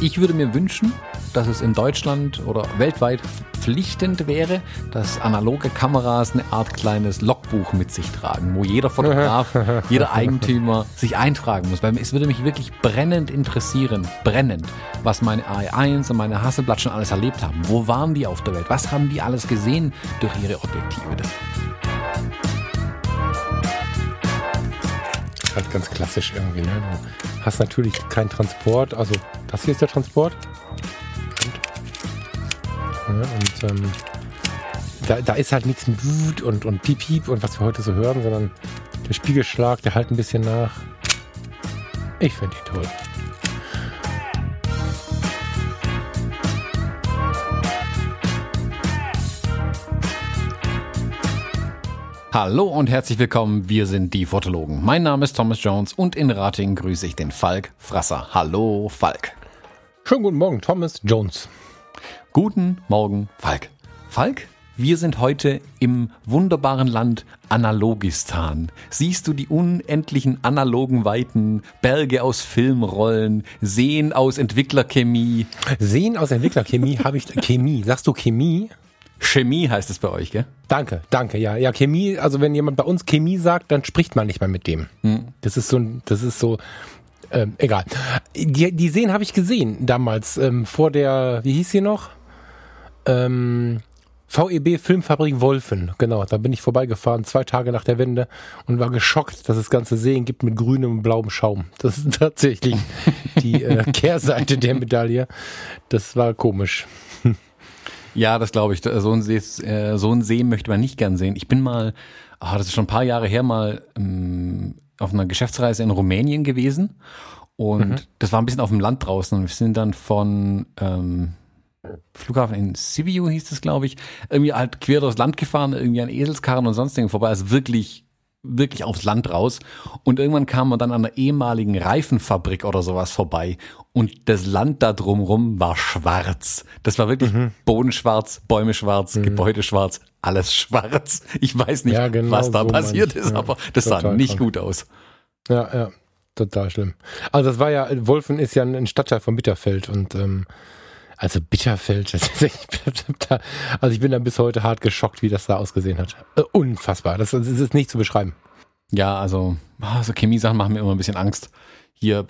Ich würde mir wünschen, dass es in Deutschland oder weltweit verpflichtend wäre, dass analoge Kameras eine Art kleines Logbuch mit sich tragen, wo jeder Fotograf, jeder Eigentümer sich eintragen muss. Weil es würde mich wirklich brennend interessieren, brennend, was meine AI1 und meine Hasselblatt schon alles erlebt haben. Wo waren die auf der Welt? Was haben die alles gesehen durch ihre Objektive? Halt ganz klassisch irgendwie. Ne? Du hast natürlich keinen Transport. Also das hier ist der Transport. Und, ja, und ähm, da, da ist halt nichts mit Wut und, und Piep, Piep und was wir heute so hören, sondern der Spiegelschlag, der halt ein bisschen nach. Ich finde die toll. Hallo und herzlich willkommen, wir sind die Fotologen. Mein Name ist Thomas Jones und in Rating grüße ich den Falk Frasser. Hallo Falk. Schönen guten Morgen, Thomas Jones. Guten Morgen, Falk. Falk, wir sind heute im wunderbaren Land Analogistan. Siehst du die unendlichen analogen Weiten, Berge aus Filmrollen, Seen aus Entwicklerchemie? Seen aus Entwicklerchemie habe ich. Chemie. Sagst du Chemie? Chemie heißt es bei euch, gell? Danke, danke, ja. Ja, Chemie, also wenn jemand bei uns Chemie sagt, dann spricht man nicht mehr mit dem. Hm. Das ist so, das ist so, ähm, egal. Die, die Seen habe ich gesehen damals, ähm, vor der, wie hieß sie noch? Ähm, VEB Filmfabrik Wolfen, genau, da bin ich vorbeigefahren, zwei Tage nach der Wende und war geschockt, dass es ganze Seen gibt mit grünem und blauem Schaum. Das ist tatsächlich die äh, Kehrseite der Medaille. Das war komisch. Ja, das glaube ich. So ein, See, äh, so ein See möchte man nicht gern sehen. Ich bin mal, oh, das ist schon ein paar Jahre her, mal ähm, auf einer Geschäftsreise in Rumänien gewesen. Und mhm. das war ein bisschen auf dem Land draußen. Und wir sind dann von ähm, Flughafen in Sibiu, hieß das, glaube ich, irgendwie halt quer durchs Land gefahren, irgendwie an Eselskarren und sonstigen vorbei. Also wirklich wirklich aufs Land raus. Und irgendwann kam man dann an einer ehemaligen Reifenfabrik oder sowas vorbei. Und das Land da drumrum war schwarz. Das war wirklich mhm. Bodenschwarz, Bäume schwarz, mhm. Gebäude schwarz, alles schwarz. Ich weiß nicht, ja, genau was da so passiert ist, ja, aber das sah nicht krank. gut aus. Ja, ja, total schlimm. Also das war ja, Wolfen ist ja ein Stadtteil von Bitterfeld und ähm, also Bitterfeld, also ich bin da bis heute hart geschockt, wie das da ausgesehen hat. Äh, unfassbar. Das, das ist nicht zu beschreiben. Ja, also ah, so Chemiesachen machen mir immer ein bisschen Angst. Hier,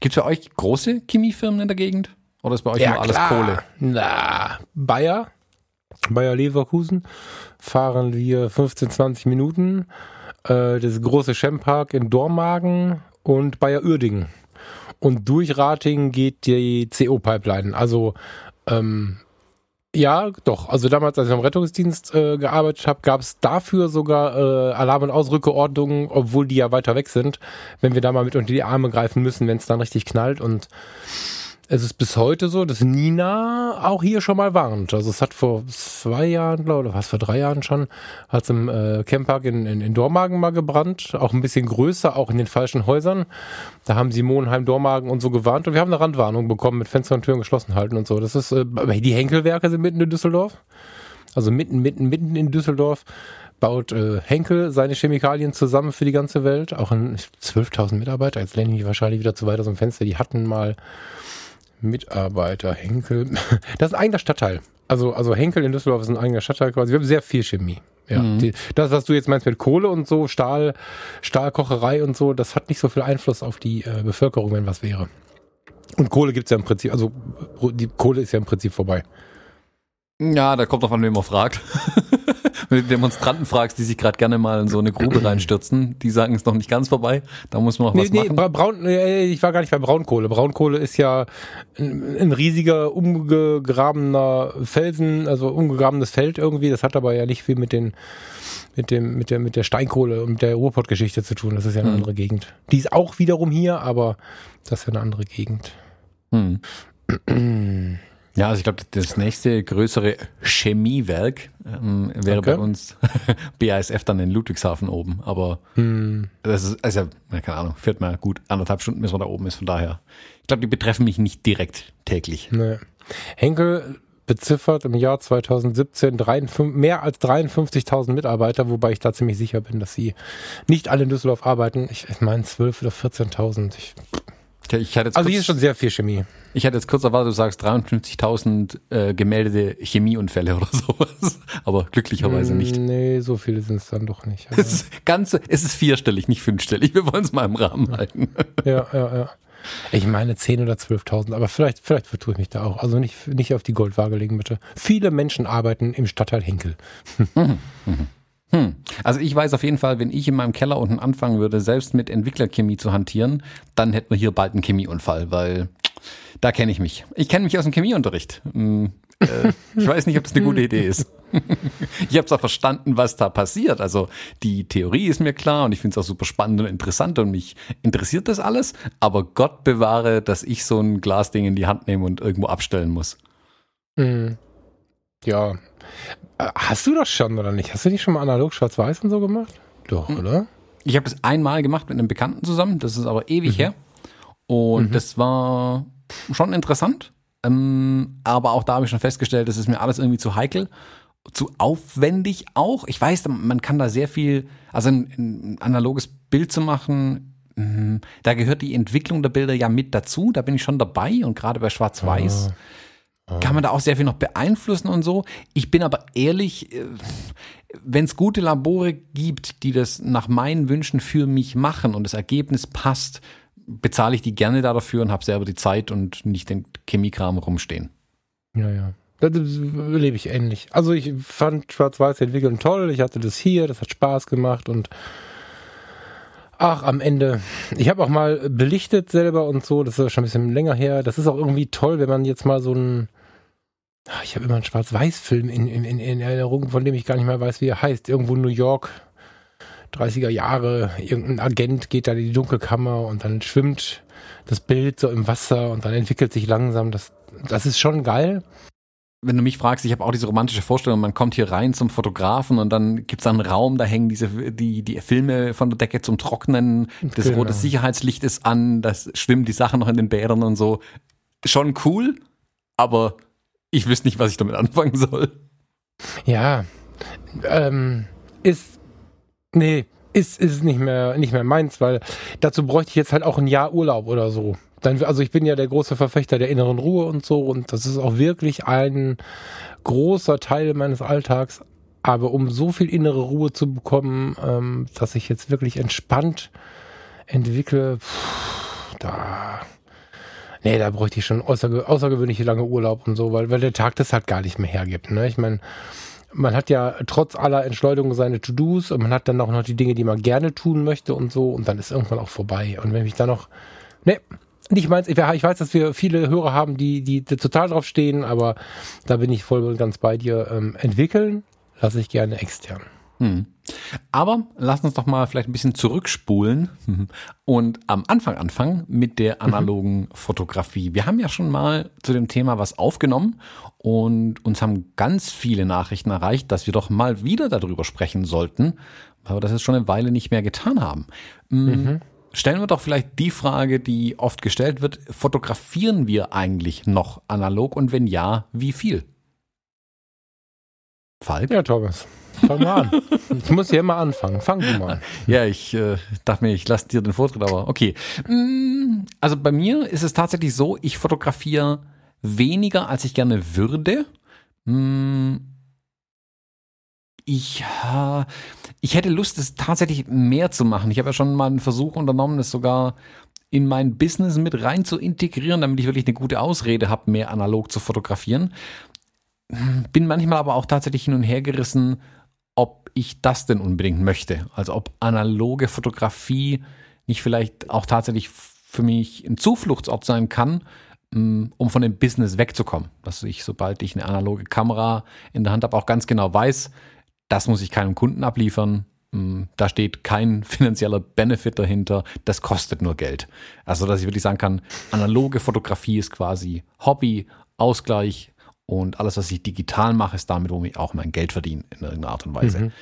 gibt es bei euch große Chemiefirmen in der Gegend? Oder ist bei euch ja, nur alles klar. Kohle? Na, Bayer, Bayer Leverkusen, fahren wir 15, 20 Minuten. Äh, das große Chempark in Dormagen und Bayer Uerdingen. Und durch Rating geht die CO-Pipeline. Also ähm, ja, doch. Also damals, als ich am Rettungsdienst äh, gearbeitet habe, gab es dafür sogar äh, Alarm- und Ausrückeordnungen, obwohl die ja weiter weg sind, wenn wir da mal mit unter die Arme greifen müssen, wenn es dann richtig knallt. Und es ist bis heute so, dass Nina auch hier schon mal warnt. Also es hat vor zwei Jahren, glaube ich, oder was vor drei Jahren schon, hat es im äh, Camppark in, in, in Dormagen mal gebrannt, auch ein bisschen größer, auch in den falschen Häusern. Da haben sie Monheim, Dormagen und so gewarnt und wir haben eine Randwarnung bekommen mit Fenster und Türen geschlossen halten und so. Das ist, äh, die Henkelwerke sind mitten in Düsseldorf. Also mitten, mitten, mitten in Düsseldorf baut äh, Henkel seine Chemikalien zusammen für die ganze Welt. Auch in 12.000 Mitarbeiter. Jetzt lehne ich wahrscheinlich wieder zu weit aus dem Fenster. Die hatten mal Mitarbeiter, Henkel. Das ist ein eigener Stadtteil. Also, also Henkel in Düsseldorf ist ein eigener Stadtteil quasi. Wir haben sehr viel Chemie. Ja, mhm. die, das, was du jetzt meinst mit Kohle und so, Stahl, Stahlkocherei und so, das hat nicht so viel Einfluss auf die äh, Bevölkerung, wenn was wäre. Und Kohle gibt's ja im Prinzip, also die Kohle ist ja im Prinzip vorbei. Ja, da kommt drauf an, wen man fragt. Wenn du Demonstranten fragst, die sich gerade gerne mal in so eine Grube reinstürzen, die sagen, es ist noch nicht ganz vorbei, da muss man noch nee, was nee, machen. Braun, ich war gar nicht bei Braunkohle. Braunkohle ist ja ein, ein riesiger, umgegrabener Felsen, also umgegrabenes Feld irgendwie. Das hat aber ja nicht viel mit den mit dem mit der mit der Steinkohle und der Ruhrpott-Geschichte zu tun. Das ist ja eine hm. andere Gegend. Die ist auch wiederum hier, aber das ist ja eine andere Gegend. Hm. Ja, also ich glaube, das nächste größere Chemiewerk ähm, wäre okay. bei uns BASF dann in Ludwigshafen oben. Aber hm. das ist, also, keine Ahnung, fährt mal gut anderthalb Stunden, bis man da oben ist. Von daher, ich glaube, die betreffen mich nicht direkt täglich. Nee. Henkel beziffert im Jahr 2017 53, mehr als 53.000 Mitarbeiter, wobei ich da ziemlich sicher bin, dass sie nicht alle in Düsseldorf arbeiten. Ich, ich meine 12.000 oder 14.000. Ich, ich hatte jetzt also kurz, hier ist schon sehr viel Chemie. Ich hatte jetzt kurz erwartet, du sagst 53.000 äh, gemeldete Chemieunfälle oder sowas. Aber glücklicherweise nicht. Nee, so viele sind es dann doch nicht. Es ist, ganze, es ist vierstellig, nicht fünfstellig. Wir wollen es mal im Rahmen halten. Ja, ja, ja. Ich meine 10.000 oder 12.000, aber vielleicht, vielleicht vertue ich mich da auch. Also nicht, nicht auf die Goldwaage legen, bitte. Viele Menschen arbeiten im Stadtteil Henkel. Mhm. Mhm. Hm. Also ich weiß auf jeden Fall, wenn ich in meinem Keller unten anfangen würde, selbst mit Entwicklerchemie zu hantieren, dann hätten wir hier bald einen Chemieunfall, weil da kenne ich mich. Ich kenne mich aus dem Chemieunterricht. Hm, äh, ich weiß nicht, ob das eine gute Idee ist. ich habe zwar verstanden, was da passiert. Also die Theorie ist mir klar und ich finde es auch super spannend und interessant und mich interessiert das alles. Aber Gott bewahre, dass ich so ein Glasding in die Hand nehme und irgendwo abstellen muss. Mhm. Ja. Äh, hast du das schon oder nicht? Hast du nicht schon mal analog schwarz-weiß und so gemacht? Doch, mhm. oder? Ich habe das einmal gemacht mit einem Bekannten zusammen. Das ist aber ewig mhm. her. Und mhm. das war schon interessant. Ähm, aber auch da habe ich schon festgestellt, das ist mir alles irgendwie zu heikel, zu aufwendig auch. Ich weiß, man kann da sehr viel, also ein, ein analoges Bild zu machen, mh, da gehört die Entwicklung der Bilder ja mit dazu. Da bin ich schon dabei und gerade bei Schwarz-Weiß. Ah kann man da auch sehr viel noch beeinflussen und so. Ich bin aber ehrlich, äh, wenn es gute Labore gibt, die das nach meinen Wünschen für mich machen und das Ergebnis passt, bezahle ich die gerne da dafür und habe selber die Zeit und nicht den Chemiekram rumstehen. Ja, ja. Das lebe ich ähnlich. Also ich fand Schwarz-Weiß entwickeln toll. Ich hatte das hier, das hat Spaß gemacht und ach, am Ende. Ich habe auch mal belichtet selber und so. Das ist schon ein bisschen länger her. Das ist auch irgendwie toll, wenn man jetzt mal so ein ich habe immer einen Schwarz-Weiß-Film in, in, in Erinnerung, von dem ich gar nicht mehr weiß, wie er heißt. Irgendwo in New York 30er Jahre, irgendein Agent geht da in die Dunkelkammer und dann schwimmt das Bild so im Wasser und dann entwickelt sich langsam. Das, das ist schon geil. Wenn du mich fragst, ich habe auch diese romantische Vorstellung, man kommt hier rein zum Fotografen und dann gibt es einen Raum, da hängen diese die, die Filme von der Decke zum Trocknen, das genau. rote Sicherheitslicht ist an, das schwimmen die Sachen noch in den Bädern und so. Schon cool, aber ich wüsste nicht, was ich damit anfangen soll. Ja, ähm, ist Nee, ist, ist nicht mehr, nicht mehr meins, weil dazu bräuchte ich jetzt halt auch ein Jahr Urlaub oder so. Dann, also ich bin ja der große Verfechter der inneren Ruhe und so und das ist auch wirklich ein großer Teil meines Alltags. Aber um so viel innere Ruhe zu bekommen, ähm, dass ich jetzt wirklich entspannt entwickle, pff, da, nee, da bräuchte ich schon außerge außergewöhnliche lange Urlaub und so, weil, weil der Tag das halt gar nicht mehr hergibt. Ne? Ich meine, man hat ja trotz aller Entschleunigung seine To-Dos und man hat dann auch noch die Dinge, die man gerne tun möchte und so und dann ist irgendwann auch vorbei. Und wenn ich da noch, ne, nicht meins, ich weiß, dass wir viele Hörer haben, die, die total drauf stehen, aber da bin ich voll und ganz bei dir. Ähm, entwickeln lasse ich gerne extern. Hm. Aber lass uns doch mal vielleicht ein bisschen zurückspulen und am Anfang anfangen mit der analogen mhm. Fotografie. Wir haben ja schon mal zu dem Thema was aufgenommen und uns haben ganz viele Nachrichten erreicht, dass wir doch mal wieder darüber sprechen sollten, weil wir das jetzt schon eine Weile nicht mehr getan haben. Hm, mhm. Stellen wir doch vielleicht die Frage, die oft gestellt wird, fotografieren wir eigentlich noch analog und wenn ja, wie viel? Falk? Ja, Thomas. Fang mal an. Ich muss hier immer anfangen. Fang du mal an. Ja, ich äh, dachte mir, ich lasse dir den Vortritt, aber okay. Mm, also bei mir ist es tatsächlich so, ich fotografiere weniger, als ich gerne würde. Mm, ich, ich hätte Lust, es tatsächlich mehr zu machen. Ich habe ja schon mal einen Versuch unternommen, es sogar in mein Business mit rein zu integrieren, damit ich wirklich eine gute Ausrede habe, mehr analog zu fotografieren. Bin manchmal aber auch tatsächlich hin und her gerissen, ich das denn unbedingt möchte. Also ob analoge Fotografie nicht vielleicht auch tatsächlich für mich ein Zufluchtsort sein kann, mm, um von dem Business wegzukommen. Dass ich, sobald ich eine analoge Kamera in der Hand habe, auch ganz genau weiß, das muss ich keinem Kunden abliefern. Mm, da steht kein finanzieller Benefit dahinter. Das kostet nur Geld. Also, dass ich wirklich sagen kann, analoge Fotografie ist quasi Hobby, Ausgleich, und alles, was ich digital mache, ist damit, wo ich auch mein Geld verdiene, in irgendeiner Art und Weise.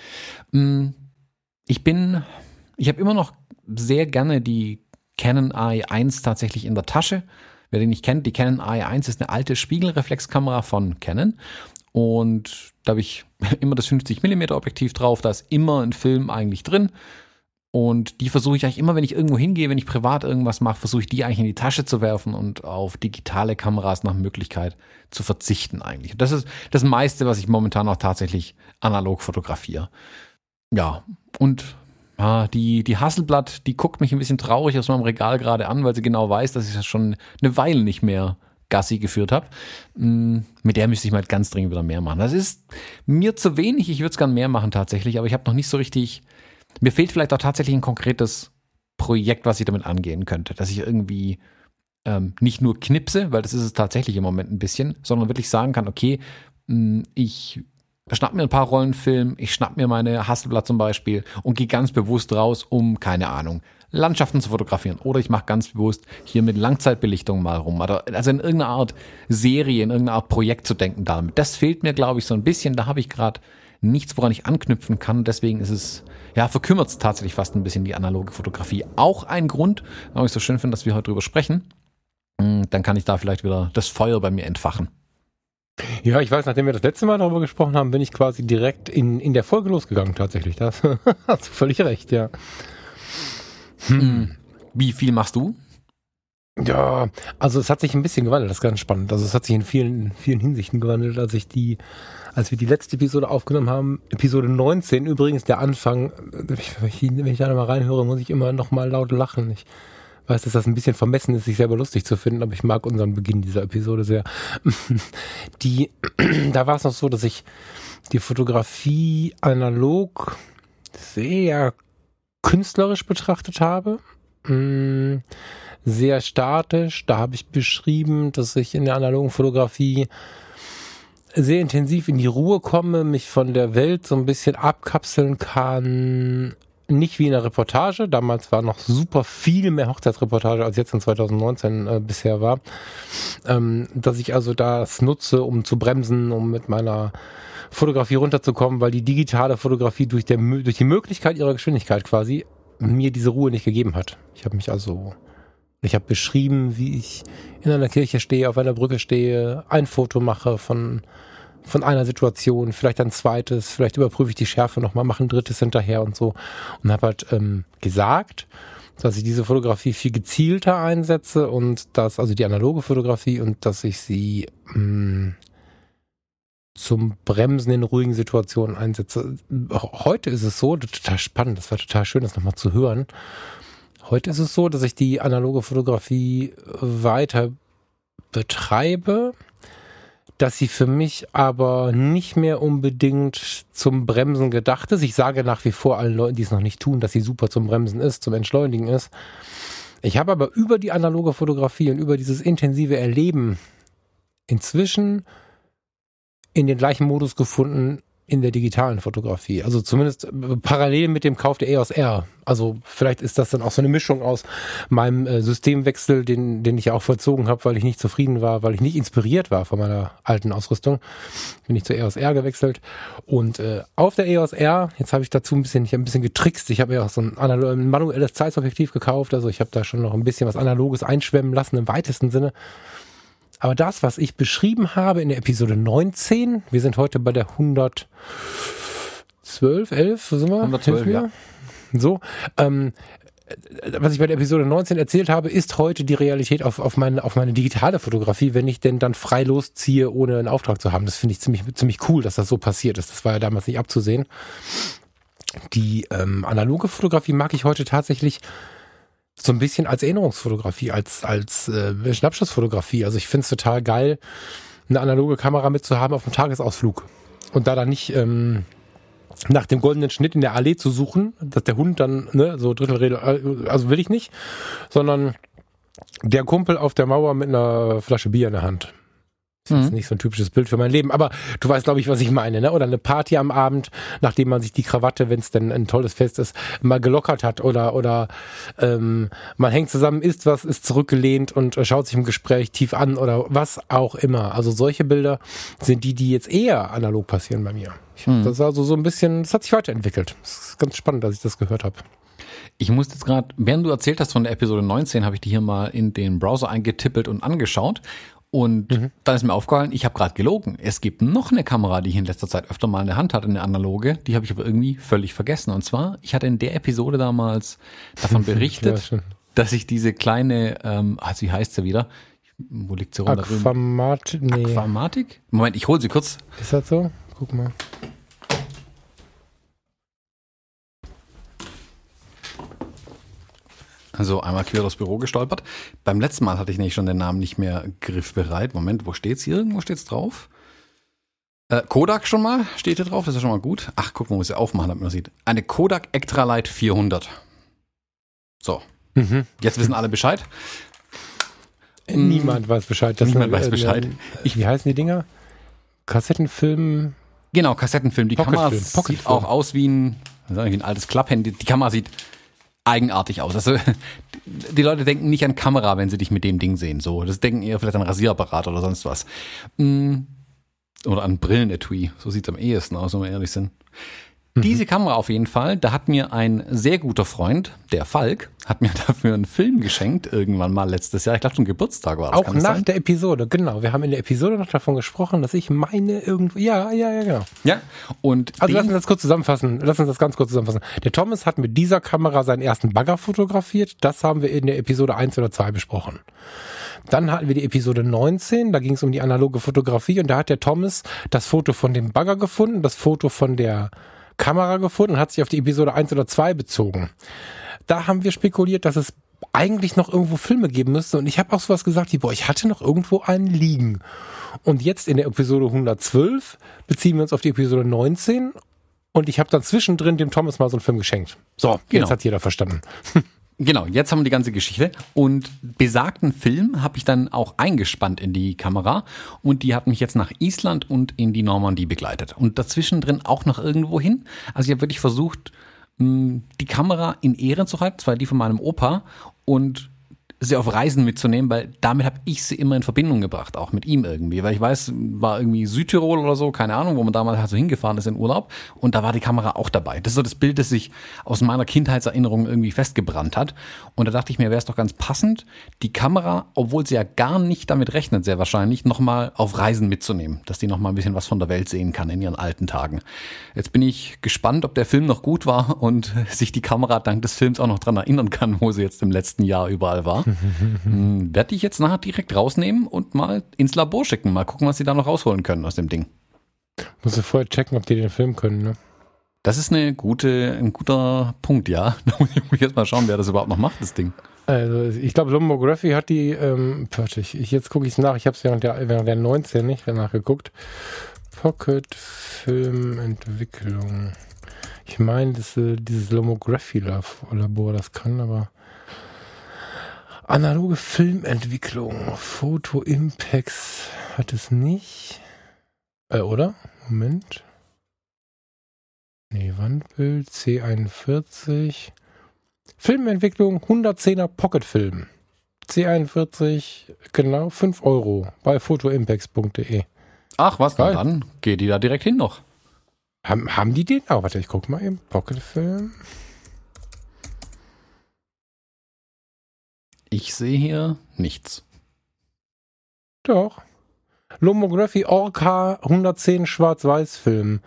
Mhm. Mm, ich bin, ich habe immer noch sehr gerne die Canon i1 tatsächlich in der Tasche. Wer den nicht kennt, die Canon AE1 ist eine alte Spiegelreflexkamera von Canon. Und da habe ich immer das 50 mm Objektiv drauf, da ist immer ein Film eigentlich drin. Und die versuche ich eigentlich immer, wenn ich irgendwo hingehe, wenn ich privat irgendwas mache, versuche ich die eigentlich in die Tasche zu werfen und auf digitale Kameras nach Möglichkeit zu verzichten eigentlich. Und das ist das meiste, was ich momentan auch tatsächlich analog fotografiere. Ja, und ah, die, die Hasselblatt, die guckt mich ein bisschen traurig aus meinem Regal gerade an, weil sie genau weiß, dass ich das schon eine Weile nicht mehr Gassi geführt habe. Mm, mit der müsste ich mal ganz dringend wieder mehr machen. Das ist mir zu wenig. Ich würde es gern mehr machen tatsächlich, aber ich habe noch nicht so richtig mir fehlt vielleicht auch tatsächlich ein konkretes Projekt, was ich damit angehen könnte, dass ich irgendwie ähm, nicht nur knipse, weil das ist es tatsächlich im Moment ein bisschen, sondern wirklich sagen kann, okay, mh, mm, ich schnapp mir ein paar Rollenfilme, ich schnapp mir meine Hasselblatt zum Beispiel und gehe ganz bewusst raus, um, keine Ahnung, Landschaften zu fotografieren. Oder ich mache ganz bewusst hier mit Langzeitbelichtung mal rum. Also in irgendeiner Art Serie, in irgendeiner Art Projekt zu denken damit. Das fehlt mir, glaube ich, so ein bisschen. Da habe ich gerade nichts, woran ich anknüpfen kann. Deswegen ist es, ja, verkümmert es tatsächlich fast ein bisschen die analoge Fotografie. Auch ein Grund, warum ich so schön finde, dass wir heute drüber sprechen. Hm, dann kann ich da vielleicht wieder das Feuer bei mir entfachen. Ja, ich weiß, nachdem wir das letzte Mal darüber gesprochen haben, bin ich quasi direkt in, in der Folge losgegangen, tatsächlich. Das hast du völlig recht, ja. Hm. Wie viel machst du? Ja, also es hat sich ein bisschen gewandelt, das ist ganz spannend. Also es hat sich in vielen, vielen Hinsichten gewandelt, als ich die als wir die letzte Episode aufgenommen haben, Episode 19 übrigens, der Anfang, wenn ich, da nochmal reinhöre, muss ich immer nochmal laut lachen. Ich weiß, dass das ein bisschen vermessen ist, sich selber lustig zu finden, aber ich mag unseren Beginn dieser Episode sehr. Die, da war es noch so, dass ich die Fotografie analog sehr künstlerisch betrachtet habe. Mm, sehr statisch. Da habe ich beschrieben, dass ich in der analogen Fotografie sehr intensiv in die Ruhe komme, mich von der Welt so ein bisschen abkapseln kann. Nicht wie in der Reportage. Damals war noch super viel mehr Hochzeitsreportage, als jetzt in 2019 äh, bisher war. Ähm, dass ich also das nutze, um zu bremsen, um mit meiner Fotografie runterzukommen, weil die digitale Fotografie durch, der, durch die Möglichkeit ihrer Geschwindigkeit quasi mir diese Ruhe nicht gegeben hat. Ich habe mich also ich habe beschrieben, wie ich in einer Kirche stehe, auf einer Brücke stehe, ein Foto mache von, von einer Situation, vielleicht ein zweites, vielleicht überprüfe ich die Schärfe nochmal, mache ein drittes hinterher und so. Und habe halt ähm, gesagt, dass ich diese Fotografie viel gezielter einsetze und dass, also die analoge Fotografie und dass ich sie mh, mm, zum Bremsen in ruhigen Situationen einsetze. Heute ist es so, total spannend, das war total schön, das nochmal zu hören. Heute ist es so, dass ich die analoge Fotografie weiter betreibe, dass sie für mich aber nicht mehr unbedingt zum Bremsen gedacht ist. Ich sage nach wie vor allen Leuten, die es noch nicht tun, dass sie super zum Bremsen ist, zum Entschleunigen ist. Ich habe aber über die analoge Fotografie und über dieses intensive Erleben inzwischen in den gleichen Modus gefunden, in der digitalen Fotografie. Also zumindest äh, parallel mit dem Kauf der EOS R. Also vielleicht ist das dann auch so eine Mischung aus meinem äh, Systemwechsel, den, den ich ja auch vollzogen habe, weil ich nicht zufrieden war, weil ich nicht inspiriert war von meiner alten Ausrüstung. Bin ich zur EOS R gewechselt. Und äh, auf der EOS R, jetzt habe ich dazu ein bisschen, ich ein bisschen getrickst. Ich habe ja auch so ein, ein manuelles Zeitobjektiv gekauft. Also ich habe da schon noch ein bisschen was Analoges einschwemmen lassen im weitesten Sinne. Aber das, was ich beschrieben habe in der Episode 19, wir sind heute bei der 112, 11, wo sind wir? 112, ja. So, ähm, was ich bei der Episode 19 erzählt habe, ist heute die Realität auf, auf, meine, auf meine digitale Fotografie, wenn ich denn dann frei losziehe, ohne einen Auftrag zu haben. Das finde ich ziemlich, ziemlich cool, dass das so passiert ist. Das war ja damals nicht abzusehen. Die ähm, analoge Fotografie mag ich heute tatsächlich so ein bisschen als Erinnerungsfotografie, als, als äh, Schnappschussfotografie. Also ich finde es total geil, eine analoge Kamera mitzuhaben auf einem Tagesausflug. Und da dann nicht ähm, nach dem goldenen Schnitt in der Allee zu suchen, dass der Hund dann, ne, so Drittelrede, äh, also will ich nicht, sondern der Kumpel auf der Mauer mit einer Flasche Bier in der Hand. Das ist mhm. nicht so ein typisches Bild für mein Leben, aber du weißt, glaube ich, was ich meine, ne? Oder eine Party am Abend, nachdem man sich die Krawatte, wenn es denn ein tolles Fest ist, mal gelockert hat oder oder ähm, man hängt zusammen, isst was, ist zurückgelehnt und äh, schaut sich im Gespräch tief an oder was auch immer. Also solche Bilder sind die, die jetzt eher analog passieren bei mir. Mhm. Das ist also so ein bisschen, das hat sich weiterentwickelt. Das ist ganz spannend, dass ich das gehört habe. Ich musste jetzt gerade, während du erzählt hast von der Episode 19, habe ich die hier mal in den Browser eingetippelt und angeschaut. Und mhm. dann ist mir aufgefallen, ich habe gerade gelogen. Es gibt noch eine Kamera, die ich in letzter Zeit öfter mal in der Hand hatte, eine analoge. Die habe ich aber irgendwie völlig vergessen. Und zwar, ich hatte in der Episode damals davon berichtet, ja, dass ich diese kleine, ähm, also wie heißt sie wieder? Wo liegt sie rum? Aquamatik? Nee. Aquamatik? Moment, ich hole sie kurz. Ist das so? Guck mal. Also einmal quer durchs Büro gestolpert. Beim letzten Mal hatte ich nämlich schon den Namen nicht mehr griffbereit. Moment, wo steht's hier? Irgendwo steht's drauf? Äh, Kodak schon mal, steht hier drauf, das ist ja schon mal gut. Ach, guck, man muss sie aufmachen, damit man sieht. Eine Kodak Extralight 400. So. Mhm. Jetzt wissen alle Bescheid. Niemand weiß Bescheid. Das Niemand weiß Bescheid. Ich, wie heißen die Dinger? Kassettenfilm? Genau, Kassettenfilm. Die Kamera sieht auch aus wie ein, wie ein altes Klapphandy. Die Kamera sieht eigenartig aus. Also die Leute denken nicht an Kamera, wenn sie dich mit dem Ding sehen. So, das denken eher vielleicht an Rasierapparat oder sonst was. Mm. Oder an Brillenetui. So sieht es am ehesten aus, wenn wir ehrlich sind. Mhm. Diese Kamera auf jeden Fall, da hat mir ein sehr guter Freund, der Falk, hat mir dafür einen Film geschenkt, irgendwann mal letztes Jahr. Ich glaube, zum Geburtstag war das. Auch nach sein? der Episode, genau. Wir haben in der Episode noch davon gesprochen, dass ich meine irgendwo. Ja, ja, ja, genau. Ja, und. Also lass uns das kurz zusammenfassen. Lass uns das ganz kurz zusammenfassen. Der Thomas hat mit dieser Kamera seinen ersten Bagger fotografiert. Das haben wir in der Episode 1 oder 2 besprochen. Dann hatten wir die Episode 19, da ging es um die analoge Fotografie und da hat der Thomas das Foto von dem Bagger gefunden, das Foto von der Kamera gefunden und hat sich auf die Episode 1 oder 2 bezogen. Da haben wir spekuliert, dass es eigentlich noch irgendwo Filme geben müsste und ich habe auch sowas gesagt, wie, boah, ich hatte noch irgendwo einen liegen. Und jetzt in der Episode 112 beziehen wir uns auf die Episode 19 und ich habe dann zwischendrin dem Thomas mal so einen Film geschenkt. So, genau. jetzt hat jeder verstanden. Genau, jetzt haben wir die ganze Geschichte. Und besagten Film habe ich dann auch eingespannt in die Kamera und die hat mich jetzt nach Island und in die Normandie begleitet. Und dazwischen drin auch noch irgendwo hin. Also ich habe wirklich versucht, die Kamera in Ehren zu halten, zwar die von meinem Opa und sie auf Reisen mitzunehmen, weil damit habe ich sie immer in Verbindung gebracht, auch mit ihm irgendwie. Weil ich weiß, war irgendwie Südtirol oder so, keine Ahnung, wo man damals halt so hingefahren ist in Urlaub. Und da war die Kamera auch dabei. Das ist so das Bild, das sich aus meiner Kindheitserinnerung irgendwie festgebrannt hat. Und da dachte ich mir, wäre es doch ganz passend, die Kamera, obwohl sie ja gar nicht damit rechnet, sehr wahrscheinlich, nochmal auf Reisen mitzunehmen. Dass die nochmal ein bisschen was von der Welt sehen kann in ihren alten Tagen. Jetzt bin ich gespannt, ob der Film noch gut war und sich die Kamera dank des Films auch noch dran erinnern kann, wo sie jetzt im letzten Jahr überall war. Hm, Werde ich jetzt nachher direkt rausnehmen und mal ins Labor schicken. Mal gucken, was sie da noch rausholen können aus dem Ding. Muss du vorher checken, ob die den Film können, ne? Das ist eine gute, ein guter Punkt, ja. Da muss ich jetzt mal schauen, wer das überhaupt noch macht, das Ding. Also ich glaube, Lomography hat die, ähm, ich, jetzt gucke ich es nach, ich habe es während der, während der 19 nicht nachgeguckt. Pocket Filmentwicklung. Ich meine, das, äh, dieses Lomography-Labor, das kann aber. Analoge Filmentwicklung. Foto Impacts hat es nicht. Äh, oder? Moment. Nee, Wandbild C41. Filmentwicklung 110er Pocketfilm. C41, genau 5 Euro bei photoimpacts.de. Ach was, Geil. dann geht die da direkt hin noch. Haben, haben die den? Oh, warte, ich guck mal eben. Pocketfilm. Ich sehe hier nichts. Doch. Lomography Orca 110 Schwarz-Weiß-Film.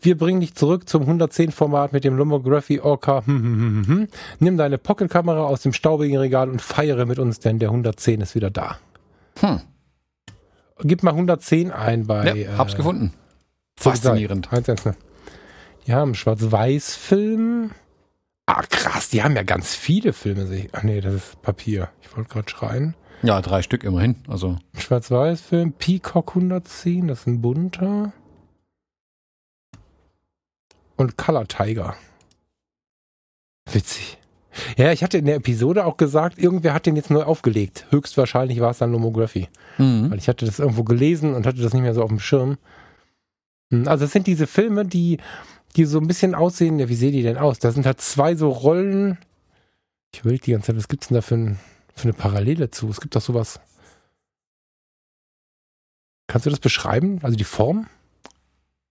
Wir bringen dich zurück zum 110-Format mit dem Lomography Orca. Hm, hm, hm, Nimm deine Pocketkamera aus dem staubigen Regal und feiere mit uns, denn der 110 ist wieder da. Hm. Gib mal 110 ein bei. Ja, hab's äh, gefunden. Faszinierend. Die haben Schwarz-Weiß-Film. Ah, krass, die haben ja ganz viele Filme. Ach nee, das ist Papier. Ich wollte gerade schreien. Ja, drei Stück immerhin. Also. Schwarz-Weiß-Film, Peacock 110, das ist ein bunter. Und Color Tiger. Witzig. Ja, ich hatte in der Episode auch gesagt, irgendwer hat den jetzt neu aufgelegt. Höchstwahrscheinlich war es dann Lomography. Mhm. Weil ich hatte das irgendwo gelesen und hatte das nicht mehr so auf dem Schirm. Hm, also es sind diese Filme, die die so ein bisschen aussehen, ja, wie sehen die denn aus? Da sind halt zwei so Rollen. Ich überlege die ganze Zeit, was gibt es denn da für, ein, für eine Parallele zu? Es gibt doch sowas. Kannst du das beschreiben? Also die Form?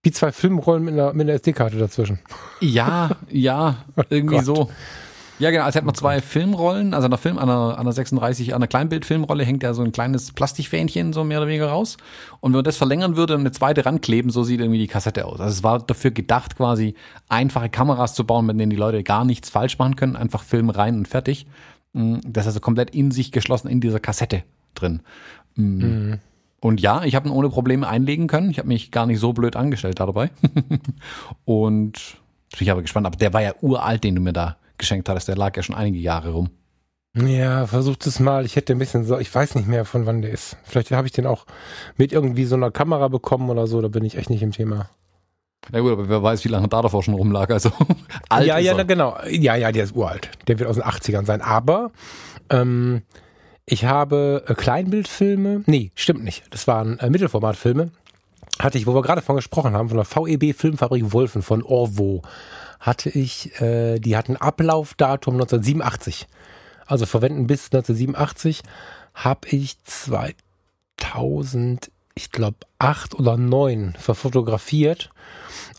Wie zwei Filmrollen mit einer, mit einer SD-Karte dazwischen. Ja, ja, irgendwie oh so. Ja, genau, als hätten wir zwei Filmrollen, also an der Film, an der, an der 36, an der Kleinbildfilmrolle hängt ja so ein kleines Plastikfähnchen so mehr oder weniger raus. Und wenn man das verlängern würde und eine zweite rankleben, so sieht irgendwie die Kassette aus. Also es war dafür gedacht, quasi einfache Kameras zu bauen, mit denen die Leute gar nichts falsch machen können, einfach Film rein und fertig. Mm, Das ist also komplett in sich geschlossen in dieser Kassette drin. Mm. Mhm. Und ja, ich habe ihn ohne Probleme einlegen können. Ich habe mich gar nicht so blöd angestellt da dabei. und bin ich aber gespannt. Aber der war ja uralt, den du mir da geschenkt hattest. Der lag ja schon einige Jahre rum. Ja, versucht es mal. Ich hätte ein bisschen so, ich weiß nicht mehr, von wann der ist. Vielleicht habe ich den auch mit irgendwie so einer Kamera bekommen oder so, da bin ich echt nicht im Thema. Na gut, aber wer weiß, wie lange da davor schon rumlag. Also alt ja, ja, na, genau. Ja, ja, der ist uralt. Der wird aus den 80ern sein. Aber ähm, ich habe äh, Kleinbildfilme. Nee, stimmt nicht. Das waren äh, Mittelformatfilme. Hatte ich, wo wir gerade von gesprochen haben, von der VEB Filmfabrik Wolfen von Orwo, hatte ich, äh, die hatten Ablaufdatum 1987. Also verwenden bis 1987 habe ich 2000, ich glaube, acht oder neun verfotografiert.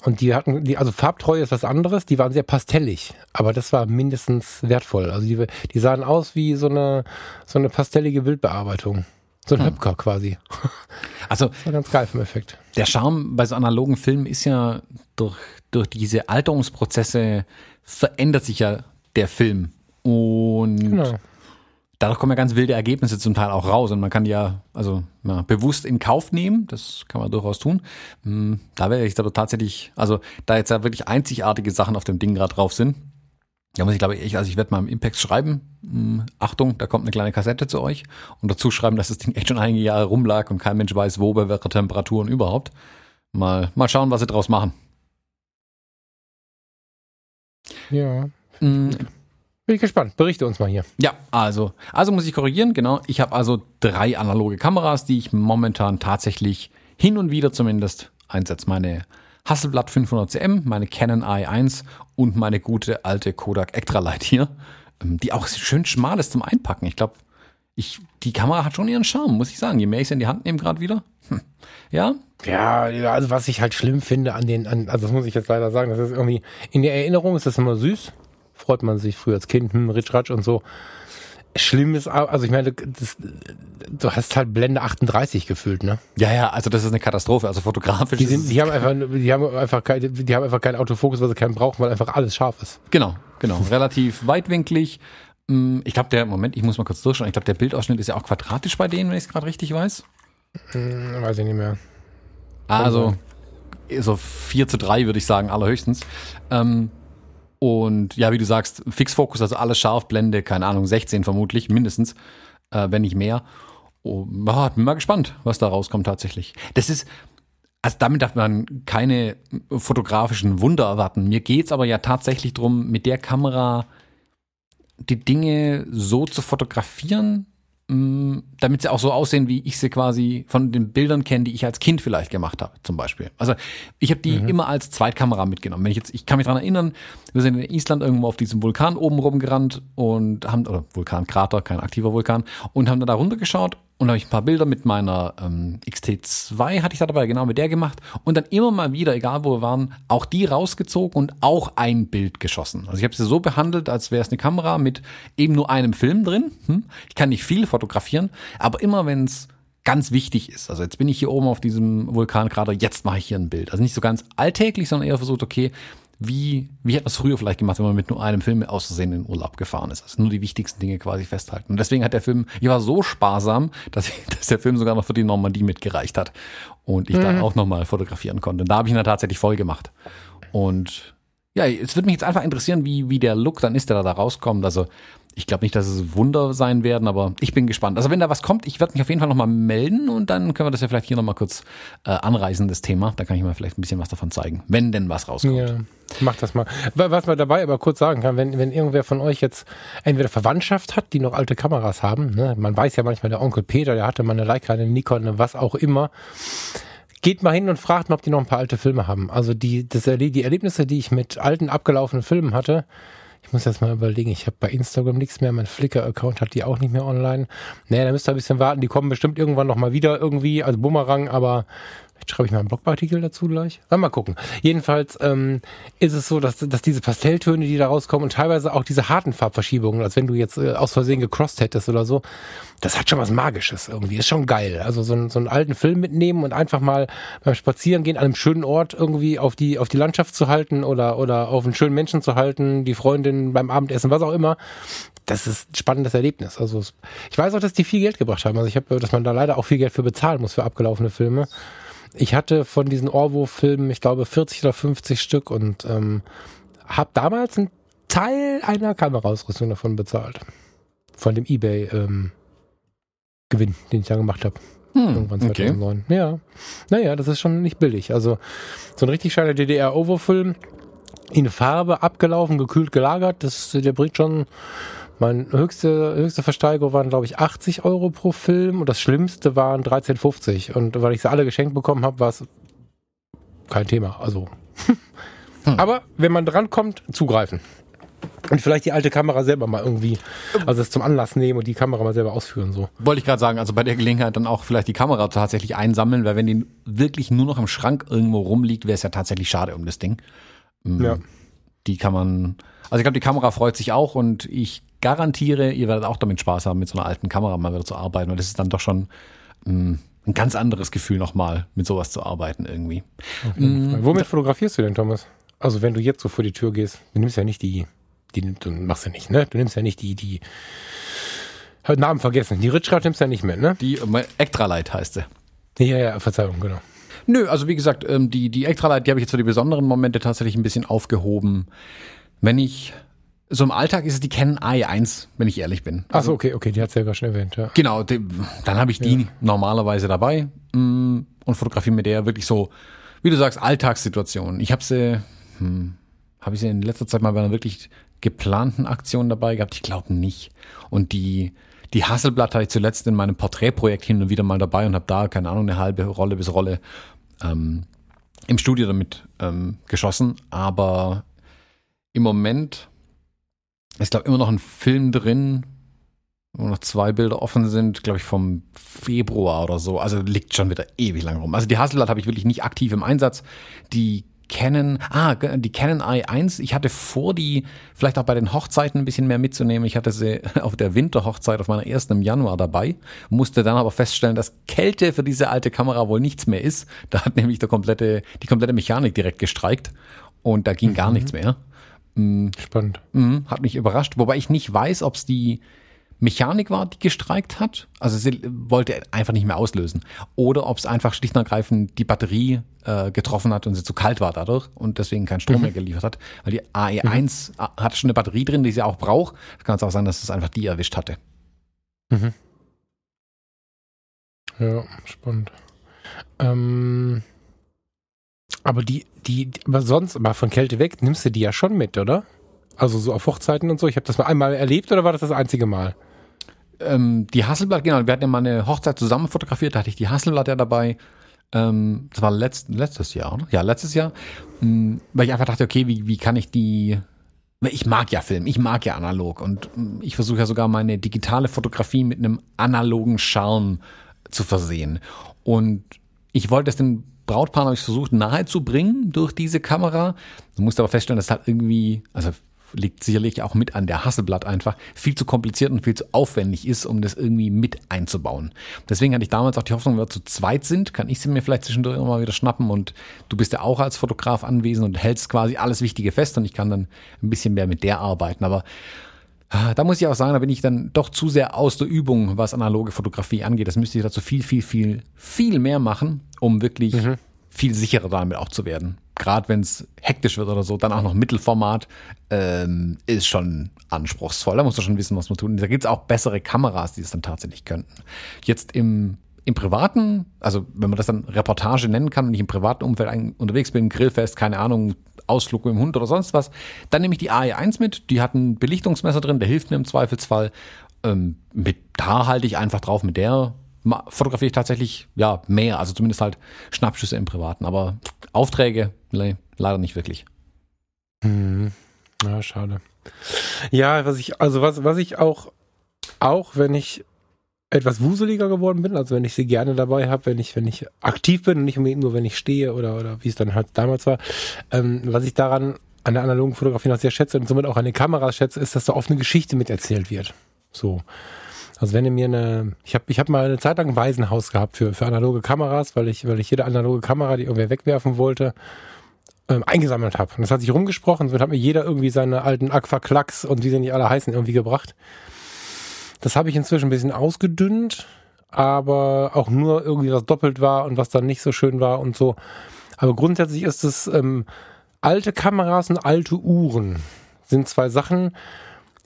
Und die hatten, die, also Farbtreue ist was anderes, die waren sehr pastellig, aber das war mindestens wertvoll. Also die, die sahen aus wie so eine, so eine pastellige Bildbearbeitung. So ein Hm. Höpker quasi. Also Das war ganz geil vom Effekt. der Charme bei so analogen Filmen ist ja durch, durch diese Alterungsprozesse verändert sich ja der Film. Und Genau. dadurch kommen ja ganz wilde Ergebnisse zum Teil auch raus. Und man kann die ja, also ja, bewusst in Kauf nehmen, das kann man durchaus tun. Hm, Da wäre ich aber tatsächlich, also da jetzt ja wirklich einzigartige Sachen auf dem Ding gerade drauf sind, da muss ich glaube ich, also ich werde mal im Impex schreiben, hm, Achtung, da kommt eine kleine Kassette zu euch und dazu schreiben, dass das Ding echt schon einige Jahre rumlag und kein Mensch weiß, wo, bei welcher Temperatur und überhaupt. Mal, mal schauen, was sie draus machen. Ja. Hm, Bin ich gespannt. Berichte uns mal hier. Ja, also, also muss ich korrigieren, genau. Ich habe also drei analoge Kameras, die ich momentan tatsächlich hin und wieder zumindest einsetze. Meine Hasselblad 500cm, meine Canon i1 und meine gute alte Kodak Extralight hier, ähm, die auch schön schmal ist zum Einpacken. Ich glaube, ich, die Kamera hat schon ihren Charme, muss ich sagen. Je mehr ich sie in die Hand nehme gerade wieder. Hm. Ja, Ja, also was ich halt schlimm finde an den, an, also das muss ich jetzt leider sagen, das ist irgendwie, in der Erinnerung ist das immer süß. Freut man sich früher als Kind, hm, Ritsch Ratsch und so. Schlimm ist, also ich meine, das, du hast halt Blende 38 gefühlt, ne? ja, ja, also das ist eine Katastrophe. Also fotografisch Die, sind, die haben einfach, die haben einfach, kein, die haben einfach keinen Autofokus, weil sie keinen brauchen, weil einfach alles scharf ist. Genau, genau. Relativ weitwinklig. Mm, Ich glaube, der, Moment, ich muss mal kurz durchschauen. Ich glaube, der Bildausschnitt ist ja auch quadratisch bei denen, wenn ich es gerade richtig weiß. Hm, weiß ich nicht mehr. Also, so 4 zu 3 würde ich sagen, allerhöchstens. Ähm, und ja, wie du sagst, Fixfokus, also alles scharf, Blende, keine Ahnung, 16 vermutlich, mindestens, äh, wenn nicht mehr. Oh, ah, bin mal gespannt, was da rauskommt tatsächlich. Das ist, also damit darf man keine fotografischen Wunder erwarten. Mir geht's aber ja tatsächlich drum, mit der Kamera die Dinge so zu fotografieren, damit sie auch so aussehen, wie ich sie quasi von den Bildern kenne, die ich als Kind vielleicht gemacht habe, zum Beispiel. Also ich habe die immer als Zweitkamera mitgenommen. Wenn ich jetzt, ich kann mich daran erinnern, wir sind in Island irgendwo auf diesem Vulkan oben rumgerannt und haben, oder Vulkankrater, kein aktiver Vulkan, und haben dann da runtergeschaut und habe ich ein paar Bilder mit meiner ähm, XT2 hatte ich da dabei, genau mit der gemacht und dann immer mal wieder, egal wo wir waren, auch die rausgezogen und auch ein Bild geschossen. Also ich habe sie so behandelt, als wäre es eine Kamera mit eben nur einem Film drin. Hm? Ich kann nicht viel fotografieren, aber immer wenn es ganz wichtig ist. Also jetzt bin ich hier oben auf diesem Vulkankrater, jetzt mache ich hier ein Bild. Also nicht so ganz alltäglich, sondern eher versucht, okay, wie, wie hätte man es früher vielleicht gemacht, wenn man mit nur einem Film aus Versehen in den Urlaub gefahren ist. Also nur die wichtigsten Dinge quasi festhalten. Und deswegen hat der Film, ich war so sparsam, dass, ich, dass der Film sogar noch für die Normandie mitgereicht hat. Und ich da auch nochmal fotografieren konnte. Und da habe ich ihn dann tatsächlich voll gemacht. Und ja, es würde mich jetzt einfach interessieren, wie, wie der Look dann ist, der da, rauskommt. Also ich glaube nicht, dass es Wunder sein werden, aber ich bin gespannt. Also wenn da was kommt, ich werde mich auf jeden Fall nochmal melden und dann können wir das ja vielleicht hier nochmal kurz äh, anreißen, das Thema. Da kann ich mal vielleicht ein bisschen was davon zeigen, wenn denn was rauskommt. Ja, mach das mal. Wa- Was man dabei aber kurz sagen kann, wenn, wenn irgendwer von euch jetzt entweder Verwandtschaft hat, die noch alte Kameras haben, ne? man weiß ja manchmal, der Onkel Peter, der hatte mal eine Leica, eine Nikon, eine was auch immer, geht mal hin und fragt mal, ob die noch ein paar alte Filme haben. Also die, das, die Erlebnisse, die ich mit alten, abgelaufenen Filmen hatte, ich muss jetzt mal überlegen, ich habe bei Instagram nichts mehr, mein Flickr-Account hat die auch nicht mehr online. Naja, da müsst ihr ein bisschen warten, die kommen bestimmt irgendwann noch mal wieder irgendwie als Bumerang, aber Jetzt schreibe ich mal einen Blogartikel dazu gleich. Mal gucken. Jedenfalls ähm, ist es so, dass, dass diese Pastelltöne, die da rauskommen und teilweise auch diese harten Farbverschiebungen, als wenn du jetzt äh, aus Versehen gecrossed hättest oder so, das hat schon was Magisches irgendwie. Ist schon geil. Also so, ein, so einen alten Film mitnehmen und einfach mal beim Spazierengehen an einem schönen Ort irgendwie auf die, auf die Landschaft zu halten oder, oder auf einen schönen Menschen zu halten, die Freundin beim Abendessen, was auch immer das ist ein spannendes Erlebnis. Also ich weiß auch, dass die viel Geld gebracht haben. Also ich habe, dass man da leider auch viel Geld für bezahlen muss für abgelaufene Filme. Ich hatte von diesen Orwo-Filmen, ich glaube, 40 oder 50 Stück und ähm, habe damals einen Teil einer Kameraausrüstung davon bezahlt. Von dem Ebay-Gewinn, ähm, den ich da gemacht habe. Hm, Irgendwann 2009. Okay. Ja. Naja, das ist schon nicht billig. Also so ein richtig schöner DDR-Ovo-Film in Farbe abgelaufen, gekühlt gelagert, das, der bringt schon mein höchste, höchste Versteigerung waren, glaube ich, 80 Euro pro Film und das Schlimmste waren 13,50. Und weil ich sie alle geschenkt bekommen habe, war es kein Thema. Also. hm. Aber wenn man drankommt, zugreifen. Und vielleicht die alte Kamera selber mal irgendwie, also es zum Anlass nehmen und die Kamera mal selber ausführen. so. Wollte ich gerade sagen, also bei der Gelegenheit dann auch vielleicht die Kamera tatsächlich einsammeln, weil wenn die wirklich nur noch im Schrank irgendwo rumliegt, wäre es ja tatsächlich schade um das Ding. Mm, ja. Die kann man, also ich glaube, die Kamera freut sich auch und ich garantiere, ihr werdet auch damit Spaß haben, mit so einer alten Kamera mal wieder zu arbeiten. Und das ist dann doch schon mh, mm, ein ganz anderes Gefühl nochmal, mit sowas zu arbeiten irgendwie. Mhm. Womit fotografierst du denn, Thomas? Also wenn du jetzt so vor die Tür gehst, du nimmst ja nicht die, die du machst ja nicht, ne? Du nimmst ja nicht die, die Namen vergessen. Die Ritschrad nimmst du ja nicht mit, ne? Die äh, Ektralight heißt sie. Ja, ja, Verzeihung, genau. Nö, also wie gesagt, ähm, die, die Extralight, die habe ich jetzt für die besonderen Momente tatsächlich ein bisschen aufgehoben. Wenn ich so im Alltag ist es die Canon i1, wenn ich ehrlich bin. Also, Achso, okay, okay, die hat selber schon erwähnt, ja. Genau, die, dann habe ich die ja. normalerweise dabei mm, und fotografiere mit der wirklich so, wie du sagst, Alltagssituationen. Ich habe sie, hm, habe ich sie in letzter Zeit mal bei einer wirklich geplanten Aktion dabei gehabt? Ich glaube nicht. Und die, die Hasselblatt hatte ich zuletzt in meinem Porträtprojekt hin und wieder mal dabei und habe da, keine Ahnung, eine halbe Rolle bis Rolle ähm, im Studio damit ähm, geschossen. Aber im Moment ist, glaube immer noch ein Film drin, wo noch zwei Bilder offen sind, glaube ich, vom Februar oder so. Also liegt schon wieder ewig lang rum. Also die Hasselblatt habe ich wirklich nicht aktiv im Einsatz. Die Canon, ah, die Canon i1, ich hatte vor, die vielleicht auch bei den Hochzeiten ein bisschen mehr mitzunehmen. Ich hatte sie auf der Winterhochzeit auf meiner ersten im Januar dabei, musste dann aber feststellen, dass Kälte für diese alte Kamera wohl nichts mehr ist. Da hat nämlich der komplette, die komplette Mechanik direkt gestreikt und da ging mhm. gar nichts mehr. Mhm. Spannend. Mhm, hat mich überrascht, wobei ich nicht weiß, ob es die Mechanik war, die gestreikt hat. Also sie wollte einfach nicht mehr auslösen. Oder ob es einfach schlicht und ergreifend die Batterie äh, getroffen hat und sie zu kalt war dadurch und deswegen keinen Strom mhm. mehr geliefert hat. Weil die AE1 mhm. hat schon eine Batterie drin, die sie auch braucht. Kann es auch sein, dass es einfach die erwischt hatte. Mhm. Ja, spannend. Ähm, aber die, die, aber sonst, mal von Kälte weg, nimmst du die ja schon mit, oder? Also so auf Hochzeiten und so. Ich habe das mal einmal erlebt oder war das das einzige Mal? Ähm, die Hasselblatt, genau. Wir hatten ja mal eine Hochzeit zusammen fotografiert, da hatte ich die Hasselblatt ja dabei. Ähm, das war letzt, letztes Jahr, oder? Ja, letztes Jahr. Ähm, weil ich einfach dachte, okay, wie, wie kann ich die. Ich mag ja Film, ich mag ja analog und mm, ich versuche ja sogar meine digitale Fotografie mit einem analogen Charme zu versehen. Und ich wollte es den Brautpaar habe ich versucht nahezubringen durch diese Kamera. Du musst aber feststellen, dass halt irgendwie, also liegt sicherlich auch mit an der Hasselblatt einfach, viel zu kompliziert und viel zu aufwendig ist, um das irgendwie mit einzubauen. Deswegen hatte ich damals auch die Hoffnung, wenn wir zu zweit sind, kann ich sie mir vielleicht zwischendurch immer mal wieder schnappen und du bist ja auch als Fotograf anwesend und hältst quasi alles Wichtige fest und ich kann dann ein bisschen mehr mit der arbeiten. Aber ah, da muss ich auch sagen, da bin ich dann doch zu sehr aus der Übung, was analoge Fotografie angeht. Das müsste ich dazu viel, viel, viel, viel mehr machen um wirklich mhm. viel sicherer damit auch zu werden. Gerade wenn es hektisch wird oder so, dann auch noch Mittelformat, ähm, ist schon anspruchsvoll. Da musst du schon wissen, was man tut. da gibt es auch bessere Kameras, die es dann tatsächlich könnten. Jetzt im, im privaten, also wenn man das dann Reportage nennen kann und ich im privaten Umfeld unterwegs bin, Grillfest, keine Ahnung, Ausflug mit dem Hund oder sonst was, dann nehme ich die AE1 mit. Die hat ein Belichtungsmesser drin, der hilft mir im Zweifelsfall. Ähm, mit da halte ich einfach drauf, mit der fotografiere ich tatsächlich ja mehr, also zumindest halt Schnappschüsse im Privaten, aber Aufträge nee, leider nicht wirklich. Hm. Ja, schade. Ja, was ich, also was, was ich auch, auch wenn ich etwas wuseliger geworden bin, also wenn ich sie gerne dabei habe, wenn ich, wenn ich aktiv bin und nicht unbedingt nur, wenn ich stehe oder, oder wie es dann halt damals war. Ähm, was ich daran an der analogen Fotografie noch sehr schätze und somit auch an den Kameras schätze, ist, dass da oft eine Geschichte miterzählt wird. So. Also wenn ihr mir eine, ich habe ich hab mal eine Zeit lang ein Waisenhaus gehabt für, für analoge Kameras, weil ich, weil ich jede analoge Kamera, die irgendwer wegwerfen wollte, ähm, eingesammelt habe. Und das hat sich rumgesprochen, somit hat mir jeder irgendwie seine alten Aquaklacks und wie sie nicht alle heißen, irgendwie gebracht. Das habe ich inzwischen ein bisschen ausgedünnt, aber auch nur irgendwie was doppelt war und was dann nicht so schön war und so. Aber grundsätzlich ist es ähm, alte Kameras und alte Uhren sind zwei Sachen,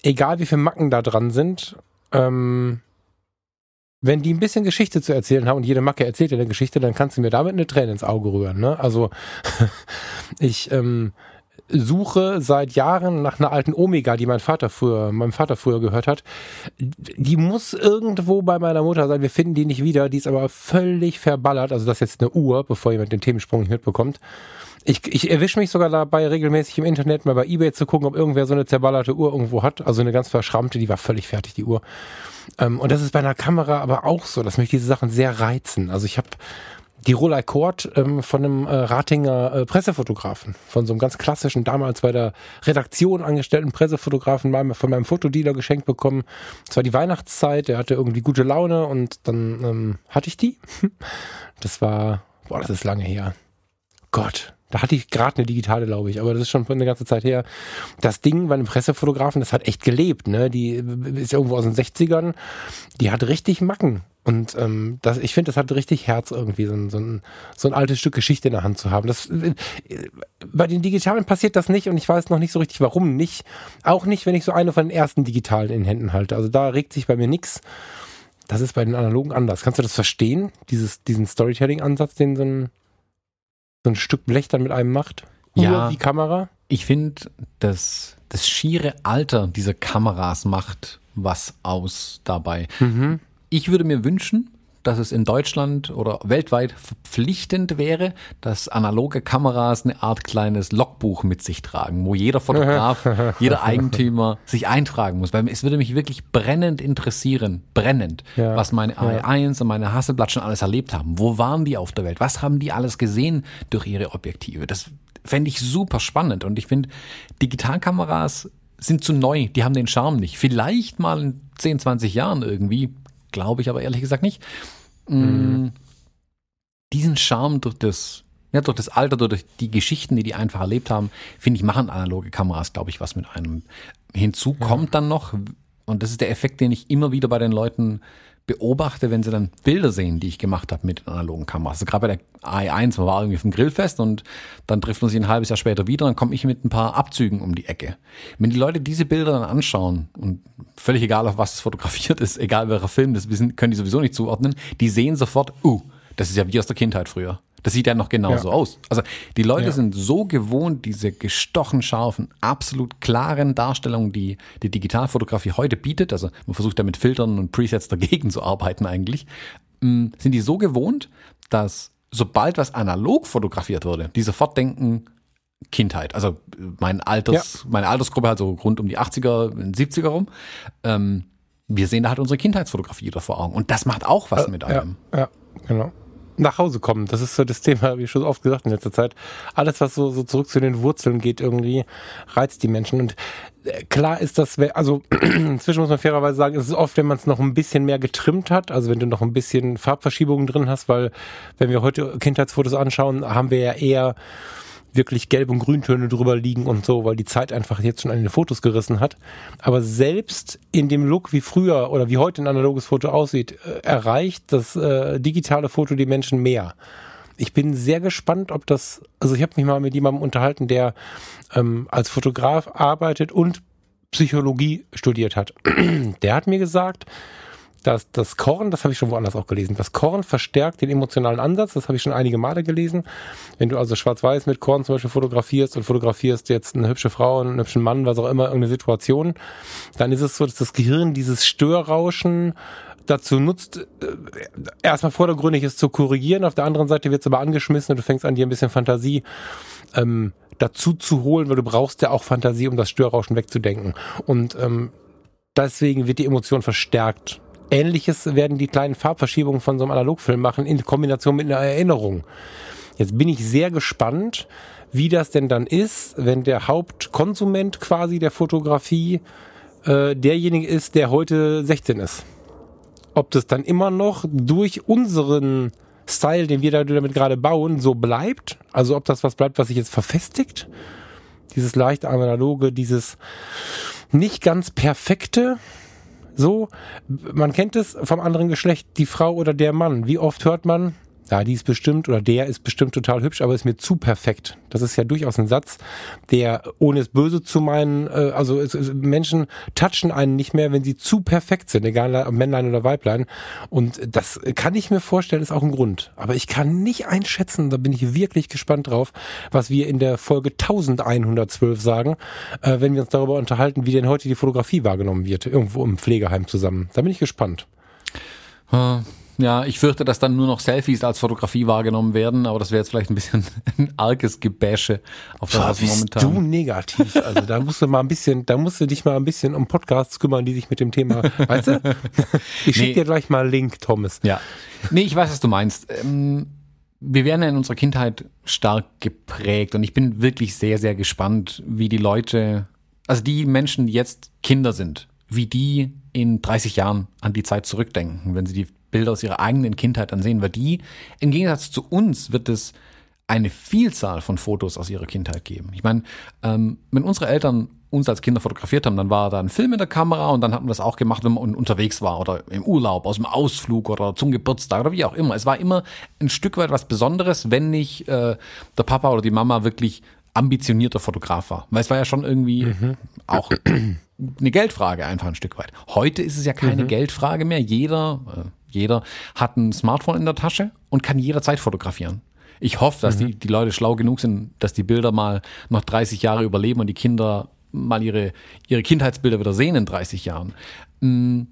egal wie viele Macken da dran sind, ähm, wenn die ein bisschen Geschichte zu erzählen haben und jede Macke erzählt dir eine Geschichte, dann kannst du mir damit eine Träne ins Auge rühren. Ne? Also ich ähm, suche seit Jahren nach einer alten Omega, die mein Vater früher, meinem Vater früher gehört hat. Die muss irgendwo bei meiner Mutter sein. Wir finden die nicht wieder. Die ist aber völlig verballert. Also das ist jetzt eine Uhr, bevor jemand den Themensprung nicht mitbekommt. Ich, ich erwische mich sogar dabei, regelmäßig im Internet mal bei Ebay zu gucken, ob irgendwer so eine zerballerte Uhr irgendwo hat. Also eine ganz verschrammte, die war völlig fertig, die Uhr. Ähm, und das ist bei einer Kamera aber auch so, dass mich diese Sachen sehr reizen. Also ich habe die Rolei Kord ähm, von einem äh, Ratinger äh, Pressefotografen, von so einem ganz klassischen, damals bei der Redaktion angestellten Pressefotografen mal von meinem Fotodealer geschenkt bekommen. Es war die Weihnachtszeit, der hatte irgendwie gute Laune und dann ähm, hatte ich die. Das war, boah, das ist lange her. Gott, da hatte ich gerade eine digitale, glaube ich, aber das ist schon eine ganze Zeit her. Das Ding bei einem Pressefotografen, das hat echt gelebt, ne? Die ist irgendwo aus den 60ern, die hat richtig Macken. Und ähm, das, ich finde, das hat richtig Herz irgendwie, so ein, so, ein, so ein altes Stück Geschichte in der Hand zu haben. Das, äh, bei den Digitalen passiert das nicht und ich weiß noch nicht so richtig, warum nicht. Auch nicht, wenn ich so eine von den ersten Digitalen in Händen halte. Also da regt sich bei mir nichts. Das ist bei den Analogen anders. Kannst du das verstehen? Dieses, diesen Storytelling-Ansatz, den so ein so ein Stück Blech dann mit einem macht? Ja. wie Kamera? Ich finde, das, das schiere Alter dieser Kameras macht was aus dabei. Mhm. Ich würde mir wünschen, dass es in Deutschland oder weltweit verpflichtend wäre, dass analoge Kameras eine Art kleines Logbuch mit sich tragen, wo jeder Fotograf, jeder Eigentümer sich eintragen muss. Weil es würde mich wirklich brennend interessieren, brennend, ja, was meine AI1 und meine Hasselblatt schon alles erlebt haben. Wo waren die auf der Welt? Was haben die alles gesehen durch ihre Objektive? Das fände ich super spannend. Und ich finde, Digitalkameras sind zu neu, die haben den Charme nicht. Vielleicht mal in 10, 20 Jahren irgendwie, glaube ich aber ehrlich gesagt nicht. Mm, mhm. Diesen Charme durch das, ja, durch das Alter, durch die Geschichten, die die einfach erlebt haben, finde ich, machen analoge Kameras, glaube ich, was mit einem. Hinzu kommt dann noch, und das ist der Effekt, den ich immer wieder bei den Leuten beobachte, wenn sie dann Bilder sehen, die ich gemacht habe mit analogen Kameras. Also gerade bei der AI1, man war irgendwie dem Grillfest und dann trifft man sich ein halbes Jahr später wieder, dann komme ich mit ein paar Abzügen um die Ecke. Wenn die Leute diese Bilder dann anschauen und völlig egal, auf was es fotografiert ist, egal welcher Film, das können die sowieso nicht zuordnen, die sehen sofort, uh, das ist ja wie aus der Kindheit früher. Das sieht ja noch genauso ja. aus. Also die Leute ja. sind so gewohnt, diese gestochen scharfen, absolut klaren Darstellungen, die die Digitalfotografie heute bietet. Also man versucht da mit Filtern und Presets dagegen zu arbeiten eigentlich. Mm, sind die so gewohnt, dass sobald was analog fotografiert wurde, die sofort denken, Kindheit. Also mein Alters, ja. meine Altersgruppe halt so rund um die 80er, 70er rum. Ähm, wir sehen da halt unsere Kindheitsfotografie da vor Augen. Und das macht auch was äh, mit einem. Ja, ja, genau nach Hause kommen. Das ist so das Thema, wie schon oft gesagt in letzter Zeit. Alles, was so, so zurück zu den Wurzeln geht, irgendwie reizt die Menschen. Und äh, klar ist das, also inzwischen muss man fairerweise sagen, es ist oft, wenn man es noch ein bisschen mehr getrimmt hat, also wenn du noch ein bisschen Farbverschiebungen drin hast, weil wenn wir heute Kindheitsfotos anschauen, haben wir ja eher wirklich Gelb- und Grüntöne drüber liegen und so, weil die Zeit einfach jetzt schon an den Fotos gerissen hat. Aber selbst in dem Look, wie früher oder wie heute ein analoges Foto aussieht, äh, erreicht das äh, digitale Foto die Menschen mehr. Ich bin sehr gespannt, ob das, also ich habe mich mal mit jemandem unterhalten, der ähm, als Fotograf arbeitet und Psychologie studiert hat. der hat mir gesagt, dass das Korn, das habe ich schon woanders auch gelesen, das Korn verstärkt den emotionalen Ansatz, das habe ich schon einige Male gelesen. Wenn du also schwarz-weiß mit Korn zum Beispiel fotografierst und fotografierst jetzt eine hübsche Frau, einen hübschen Mann, was auch immer, irgendeine Situation, dann ist es so, dass das Gehirn dieses Störrauschen dazu nutzt, äh, erstmal vordergründig es zu korrigieren, auf der anderen Seite wird es aber angeschmissen und du fängst an, dir ein bisschen Fantasie ähm, dazu zu holen, weil du brauchst ja auch Fantasie, um das Störrauschen wegzudenken. Und ähm, deswegen wird die Emotion verstärkt Ähnliches werden die kleinen Farbverschiebungen von so einem Analogfilm machen in Kombination mit einer Erinnerung. Jetzt bin ich sehr gespannt, wie das denn dann ist, wenn der Hauptkonsument quasi der Fotografie äh, derjenige ist, der heute 16 ist. Ob das dann immer noch durch unseren Style, den wir damit gerade bauen, so bleibt. Also ob das was bleibt, was sich jetzt verfestigt. Dieses leicht analoge, dieses nicht ganz perfekte. So, man kennt es vom anderen Geschlecht, die Frau oder der Mann. Wie oft hört man, ja, die ist bestimmt oder der ist bestimmt total hübsch, aber ist mir zu perfekt. Das ist ja durchaus ein Satz, der, ohne es böse zu meinen, äh, also es, es, Menschen touchen einen nicht mehr, wenn sie zu perfekt sind, egal ob Männlein oder Weiblein. Und das kann ich mir vorstellen, ist auch ein Grund. Aber ich kann nicht einschätzen, da bin ich wirklich gespannt drauf, was wir in der Folge 1112 sagen, äh, wenn wir uns darüber unterhalten, wie denn heute die Fotografie wahrgenommen wird, irgendwo im Pflegeheim zusammen. Da bin ich gespannt. Hm. Ja, ich fürchte, dass dann nur noch Selfies als Fotografie wahrgenommen werden, aber das wäre jetzt vielleicht ein bisschen ein arges Gebäsche auf das, was momentan. Du negativ. Also da musst du mal ein bisschen, da musst du dich mal ein bisschen um Podcasts kümmern, die sich mit dem Thema, weißt du? Ich schicke nee. dir gleich mal einen Link, Thomas. Ja. Nee, ich weiß, was du meinst. Ähm, wir werden ja in unserer Kindheit stark geprägt und ich bin wirklich sehr, sehr gespannt, wie die Leute, also die Menschen, die jetzt Kinder sind, wie die in 30 Jahren an die Zeit zurückdenken, wenn sie die Bilder aus ihrer eigenen Kindheit ansehen, weil die, im Gegensatz zu uns, wird es eine Vielzahl von Fotos aus ihrer Kindheit geben. Ich meine, ähm, wenn unsere Eltern uns als Kinder fotografiert haben, dann war da ein Film in der Kamera und dann hat man das auch gemacht, wenn man unterwegs war oder im Urlaub, aus dem Ausflug oder zum Geburtstag oder wie auch immer. Es war immer ein Stück weit was Besonderes, wenn nicht äh, der Papa oder die Mama wirklich ambitionierter Fotograf war. Weil es war ja schon irgendwie mhm. auch eine Geldfrage einfach ein Stück weit. Heute ist es ja keine mhm. Geldfrage mehr. Jeder, äh, jeder hat ein Smartphone in der Tasche und kann jederzeit fotografieren. Ich hoffe, dass mhm. die, die Leute schlau genug sind, dass die Bilder mal noch 30 Jahre überleben und die Kinder mal ihre, ihre Kindheitsbilder wieder sehen in 30 Jahren. Mm,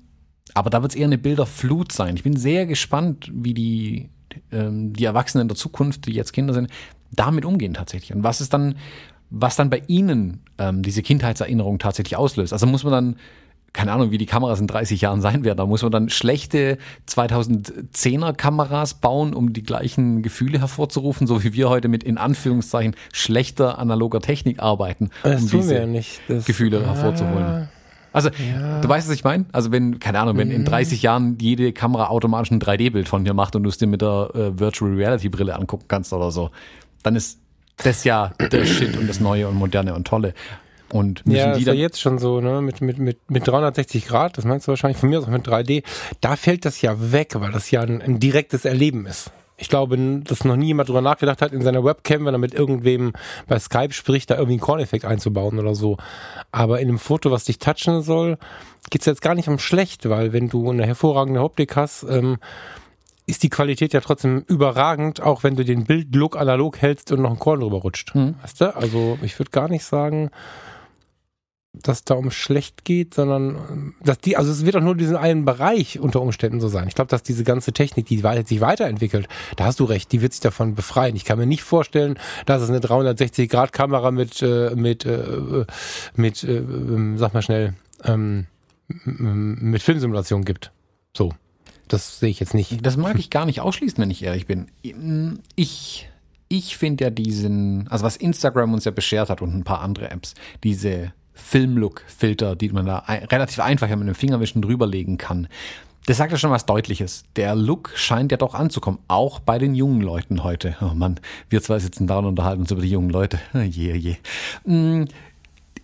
aber da wird es eher eine Bilderflut sein. Ich bin sehr gespannt, wie die, ähm, die Erwachsenen der Zukunft, die jetzt Kinder sind, damit umgehen tatsächlich. Und was ist dann, was dann bei ihnen ähm, diese Kindheitserinnerung tatsächlich auslöst. Also muss man dann keine Ahnung, wie die Kameras in 30 Jahren sein werden. Da muss man dann schlechte 2010er Kameras bauen, um die gleichen Gefühle hervorzurufen, so wie wir heute mit in Anführungszeichen schlechter analoger Technik arbeiten, das um diese ja das, Gefühle ja, hervorzuholen. Also, ja. du weißt, was ich meine? Also, wenn, keine Ahnung, wenn in 30 mhm. Jahren jede Kamera automatisch ein 3D-Bild von dir macht und du es dir mit der äh, Virtual Reality Brille angucken kannst oder so, dann ist das ja der Shit und das Neue und Moderne und Tolle. Und müssen ja, die ist ja jetzt schon so, ne, mit, mit, mit, mit 360 Grad, das meinst du wahrscheinlich von mir aus auch mit 3D, da fällt das ja weg, weil das ja ein, ein direktes Erleben ist. Ich glaube, dass noch nie jemand drüber nachgedacht hat, in seiner Webcam, wenn er mit irgendwem bei Skype spricht, da irgendwie einen Korneffekt einzubauen oder so. Aber in einem Foto, was dich touchen soll, geht's jetzt gar nicht um schlecht, weil wenn du eine hervorragende Optik hast, ähm, ist die Qualität ja trotzdem überragend, auch wenn du den Bildlook analog hältst und noch ein Korn drüber rutscht. Hm. Weißt du? Also ich würde gar nicht sagen, dass da um schlecht geht, sondern dass die, also es wird doch nur diesen einen Bereich unter Umständen so sein. Ich glaube, dass diese ganze Technik, die sich weiterentwickelt, da hast du recht, die wird sich davon befreien. Ich kann mir nicht vorstellen, dass es eine 360-Grad-Kamera mit, äh, mit, äh, mit, äh, sag mal schnell, ähm, mit Filmsimulation gibt. So. Das sehe ich jetzt nicht. Das mag ich gar nicht ausschließen, wenn ich ehrlich bin. Ich, ich finde ja diesen, also was Instagram uns ja beschert hat und ein paar andere Apps, diese Filmlook-Filter, die man da ein, relativ einfach mit dem Fingerwischen drüberlegen kann. Das sagt ja schon was Deutliches. Der Look scheint ja doch anzukommen, auch bei den jungen Leuten heute. Oh Mann, wir zwei sitzen da und unterhalten uns über die jungen Leute. Je, je. Mm,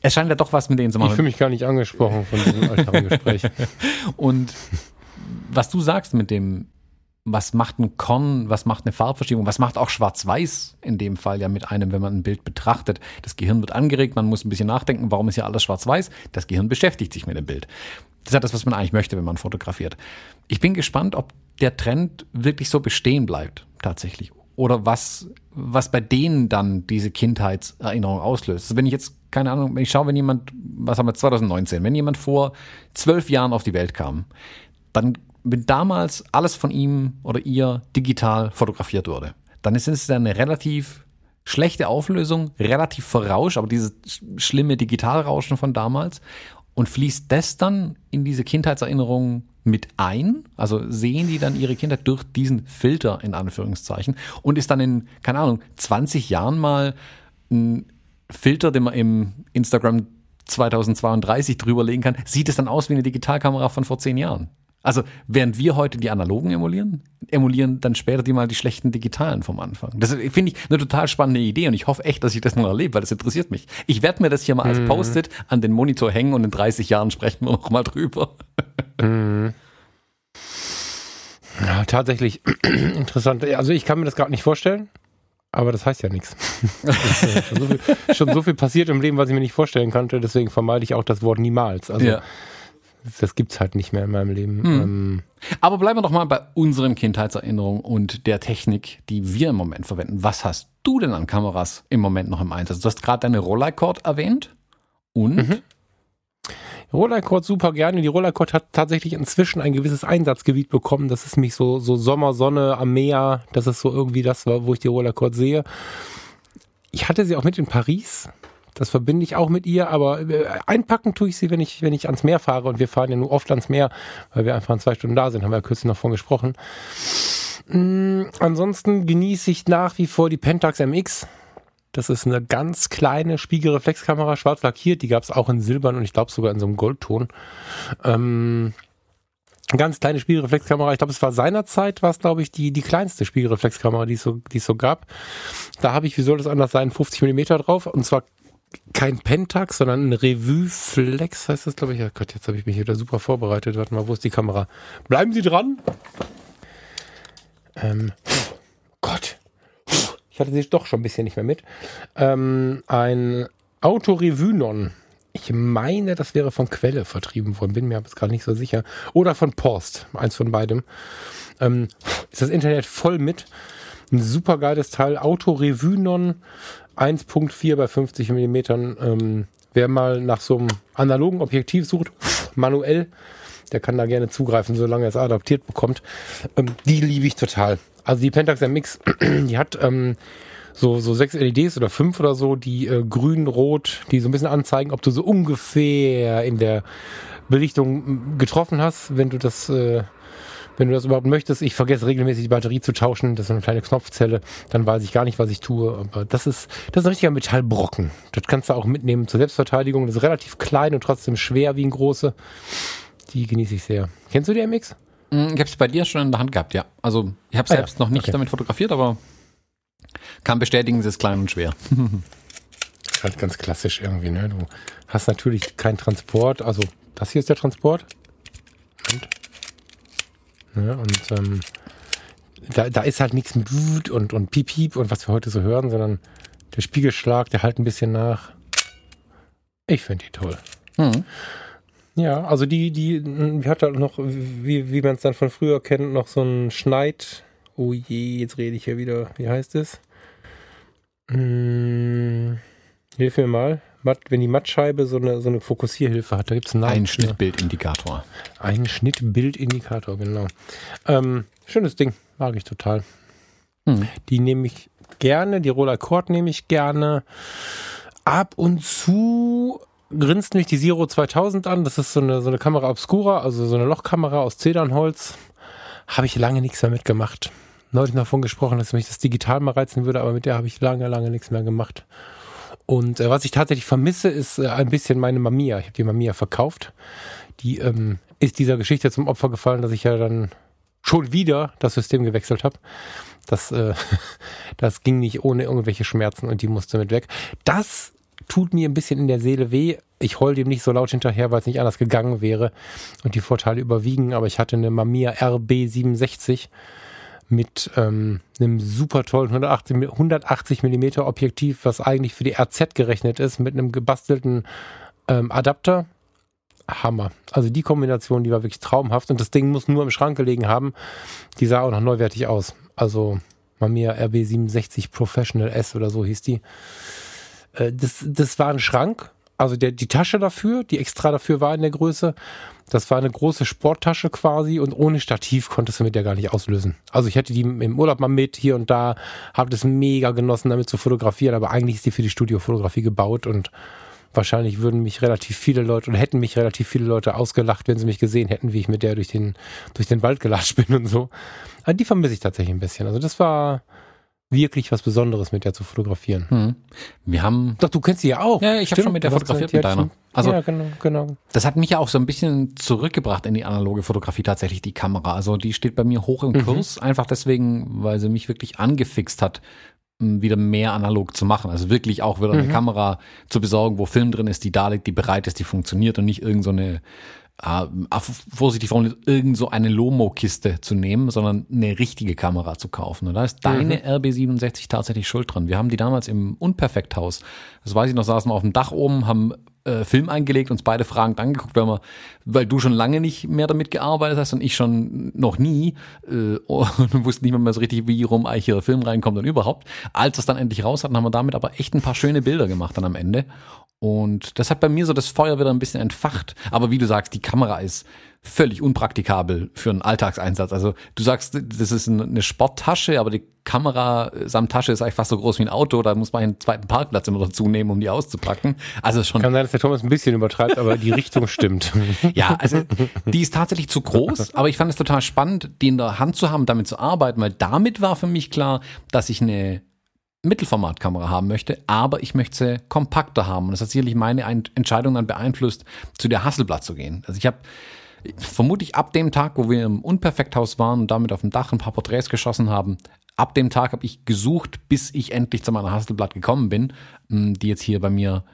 es scheint ja doch was mit denen zu machen. Ich fühle mich gar nicht angesprochen von diesem Gespräch. und was du sagst mit dem, was macht ein Korn, was macht eine Farbverschiebung, was macht auch Schwarz-Weiß in dem Fall ja mit einem, wenn man ein Bild betrachtet. Das Gehirn wird angeregt, man muss ein bisschen nachdenken, warum ist ja alles Schwarz-Weiß? Das Gehirn beschäftigt sich mit dem Bild. Das ist ja das, was man eigentlich möchte, wenn man fotografiert. Ich bin gespannt, ob der Trend wirklich so bestehen bleibt, tatsächlich. Oder was, was bei denen dann diese Kindheitserinnerung auslöst. Also wenn ich jetzt, keine Ahnung, wenn ich schaue, wenn jemand, was haben wir 2019, wenn jemand vor zwölf Jahren auf die Welt kam, dann wenn damals alles von ihm oder ihr digital fotografiert wurde, dann ist es eine relativ schlechte Auflösung, relativ verrauscht, aber dieses schlimme Digitalrauschen von damals. Und fließt das dann in diese Kindheitserinnerung mit ein? Also sehen die dann ihre Kindheit durch diesen Filter in Anführungszeichen und ist dann in, keine Ahnung, 20 Jahren mal ein Filter, den man im Instagram 2032 drüberlegen kann, sieht es dann aus wie eine Digitalkamera von vor zehn Jahren. Also während wir heute die analogen emulieren, emulieren dann später die mal die schlechten digitalen vom Anfang. Das finde ich eine total spannende Idee und ich hoffe echt, dass ich das noch erlebe, weil das interessiert mich. Ich werde mir das hier mal als mhm. Post-it an den Monitor hängen und in 30 Jahren sprechen wir noch mal drüber. Mhm. Ja, tatsächlich interessant. Also ich kann mir das gerade nicht vorstellen. Aber das heißt ja nichts. schon, so viel, schon so viel passiert im Leben, was ich mir nicht vorstellen konnte. Deswegen vermeide ich auch das Wort niemals. Also ja das gibt's halt nicht mehr in meinem Leben. Hm. Ähm, Aber bleiben wir doch mal bei unseren Kindheitserinnerungen und der Technik, die wir im Moment verwenden. Was hast du denn an Kameras im Moment noch im Einsatz? Du hast gerade deine Rolleicord erwähnt. Und? Mhm. Rolleicord super gerne. Die Rolleicord hat tatsächlich inzwischen ein gewisses Einsatzgebiet bekommen. Das ist mich so, so Sommersonne am Meer. Das ist so irgendwie das, wo ich die Rolleicord sehe. Ich hatte sie auch mit in Paris. Das verbinde ich auch mit ihr, aber äh, einpacken tue ich sie, wenn ich, wenn ich ans Meer fahre. Und wir fahren ja nur oft ans Meer, weil wir einfach in zwei Stunden da sind, haben wir ja kürzlich noch von gesprochen. Mhm, ansonsten genieße ich nach wie vor die Pentax MX. Das ist eine ganz kleine Spiegelreflexkamera, schwarz lackiert. Die gab es auch in Silbern und ich glaube sogar in so einem Goldton. Ähm, ganz kleine Spiegelreflexkamera. Ich glaube, es war seinerzeit, war es, glaube ich, die, die kleinste Spiegelreflexkamera, die es so, die es so gab. Da habe ich, wie soll das anders sein, 50 Millimeter drauf. Und zwar kein Pentax, sondern ein Revue Flex heißt das, glaube ich. Ja Gott, jetzt habe ich mich wieder super vorbereitet. Warte mal, wo ist die Kamera? Bleiben Sie dran. Ähm, Gott. Ich hatte sie doch schon ein bisschen nicht mehr mit. Ähm, ein Auto Revuenon. Ich meine, das wäre von Quelle vertrieben worden. Bin mir aber jetzt gerade nicht so sicher. Oder von Post. Eins von beidem. Ähm, ist das Internet voll mit. Ein super geiles Teil. Auto Revuenon 1.4 bei 50 mm. Ähm, wer mal nach so einem analogen Objektiv sucht, manuell, der kann da gerne zugreifen, solange er es adaptiert bekommt. Ähm, die liebe ich total. Also die Pentax MX, die hat ähm, so, so sechs LEDs oder fünf oder so, die äh, grün, rot, die so ein bisschen anzeigen, ob du so ungefähr in der Belichtung getroffen hast, wenn du das äh, wenn du das überhaupt möchtest. Ich vergesse regelmäßig die Batterie zu tauschen. Das ist eine kleine Knopfzelle. Dann weiß ich gar nicht, was ich tue. Aber das ist, das ist ein richtiger Metallbrocken. Das kannst du auch mitnehmen zur Selbstverteidigung. Das ist relativ klein und trotzdem schwer wie ein große. Die genieße ich sehr. Kennst du die MX? Mm, ich habe es bei dir schon in der Hand gehabt, ja. Also ich habe selbst ah, ja. noch nicht okay. damit fotografiert, aber kann bestätigen, es ist klein und schwer. halt ganz klassisch irgendwie, ne? Du hast natürlich keinen Transport. Also das hier ist der Transport. Und Ne? Und ähm, da, da ist halt nichts mit Wut und, und Piep, Piep und was wir heute so hören, sondern der Spiegelschlag, der halt ein bisschen nach. Ich finde die toll. Mhm. Ja, also die, die, die hat halt noch, wie, wie man es dann von früher kennt, noch so ein Schneid. Oh je, jetzt rede ich ja wieder. Wie heißt es? Hm, hilf mir mal wenn die Mattscheibe so eine, so eine Fokussierhilfe hat, da gibt es einen Namen. Ein Schnittbildindikator. Ein Schnittbildindikator, genau. Ähm, schönes Ding, mag ich total. Hm. Die nehme ich gerne, die Roller Cord nehme ich gerne. Ab und zu grinst mich die Zero 2000 an. Das ist so eine, so eine Kamera Obscura, also so eine Lochkamera aus Zedernholz. Habe ich lange nichts mehr mitgemacht. Neulich davon gesprochen, dass mich das digital mal reizen würde, aber mit der habe ich lange, lange nichts mehr gemacht. Und äh, was ich tatsächlich vermisse, ist äh, ein bisschen meine Mamiya. Ich habe die Mamiya verkauft. Die ähm, ist dieser Geschichte zum Opfer gefallen, dass ich ja dann schon wieder das System gewechselt habe. Das, äh, das ging nicht ohne irgendwelche Schmerzen und die musste mit weg. Das tut mir ein bisschen in der Seele weh. Ich heul dem nicht so laut hinterher, weil es nicht anders gegangen wäre und die Vorteile überwiegen. Aber ich hatte eine Mamiya RB67 mit ähm, einem super tollen 180, 180 mm Objektiv, was eigentlich für die RZ gerechnet ist, mit einem gebastelten ähm, Adapter. Hammer. Also die Kombination, die war wirklich traumhaft und das Ding muss nur im Schrank gelegen haben. Die sah auch noch neuwertig aus. Also Mamiya RB67 Professional S oder so hieß die. Äh, das, das war ein Schrank, also der, die Tasche dafür, die extra dafür war in der Größe das war eine große Sporttasche quasi und ohne Stativ konntest du mit der gar nicht auslösen. Also ich hätte die im Urlaub mal mit hier und da, habe das mega genossen, damit zu fotografieren, aber eigentlich ist die für die Studiofotografie gebaut und wahrscheinlich würden mich relativ viele Leute oder hätten mich relativ viele Leute ausgelacht, wenn sie mich gesehen hätten, wie ich mit der durch den, durch den Wald gelatscht bin und so. Aber die vermisse ich tatsächlich ein bisschen. Also das war wirklich was Besonderes, mit der zu fotografieren. Hm. Wir haben. Doch, du kennst sie ja auch. Ja, ich habe schon mit der fotografiert mit deiner. Also, ja, genau, genau. Das hat mich ja auch so ein bisschen zurückgebracht in die analoge Fotografie, tatsächlich die Kamera. Also die steht bei mir hoch im mhm. Kurs, einfach deswegen, weil sie mich wirklich angefixt hat, wieder mehr analog zu machen. Also wirklich auch wieder eine mhm. Kamera zu besorgen, wo Film drin ist, die da liegt, die bereit ist, die funktioniert und nicht irgend so eine äh, vorsichtig formuliert, irgend so eine Lomo-Kiste zu nehmen, sondern eine richtige Kamera zu kaufen. Und da ist deine mhm. RB67 tatsächlich schuld dran. Wir haben die damals im Unperfekthaus, das weiß ich noch, saßen wir auf dem Dach oben, haben äh, Film eingelegt, uns beide fragend angeguckt, weil, wir, weil du schon lange nicht mehr damit gearbeitet hast und ich schon noch nie äh, und wussten nicht mehr so richtig, wie rum eigentlich der Film reinkommt und überhaupt. Als es dann endlich raus hatten, haben wir damit aber echt ein paar schöne Bilder gemacht dann am Ende. Und das hat bei mir so das Feuer wieder ein bisschen entfacht. Aber wie du sagst, die Kamera ist völlig unpraktikabel für einen Alltagseinsatz. Also du sagst, das ist eine Sporttasche, aber die Kamera samt Tasche ist eigentlich fast so groß wie ein Auto. Da muss man einen zweiten Parkplatz immer dazu nehmen, um die auszupacken. Also schon. Kann sein, dass der Thomas ein bisschen übertreibt, aber die Richtung stimmt. Ja, also die ist tatsächlich zu groß, aber ich fand es total spannend, die in der Hand zu haben, damit zu arbeiten, weil damit war für mich klar, dass ich eine Mittelformatkamera haben möchte, aber ich möchte sie kompakter haben. Und das hat sicherlich meine Entscheidung dann beeinflusst, zu der Hasselblatt zu gehen. Also ich habe vermutlich ab dem Tag, wo wir im Unperfekthaus waren und damit auf dem Dach ein paar Porträts geschossen haben, ab dem Tag habe ich gesucht, bis ich endlich zu meiner Hasselblatt gekommen bin, hm, die jetzt hier bei mir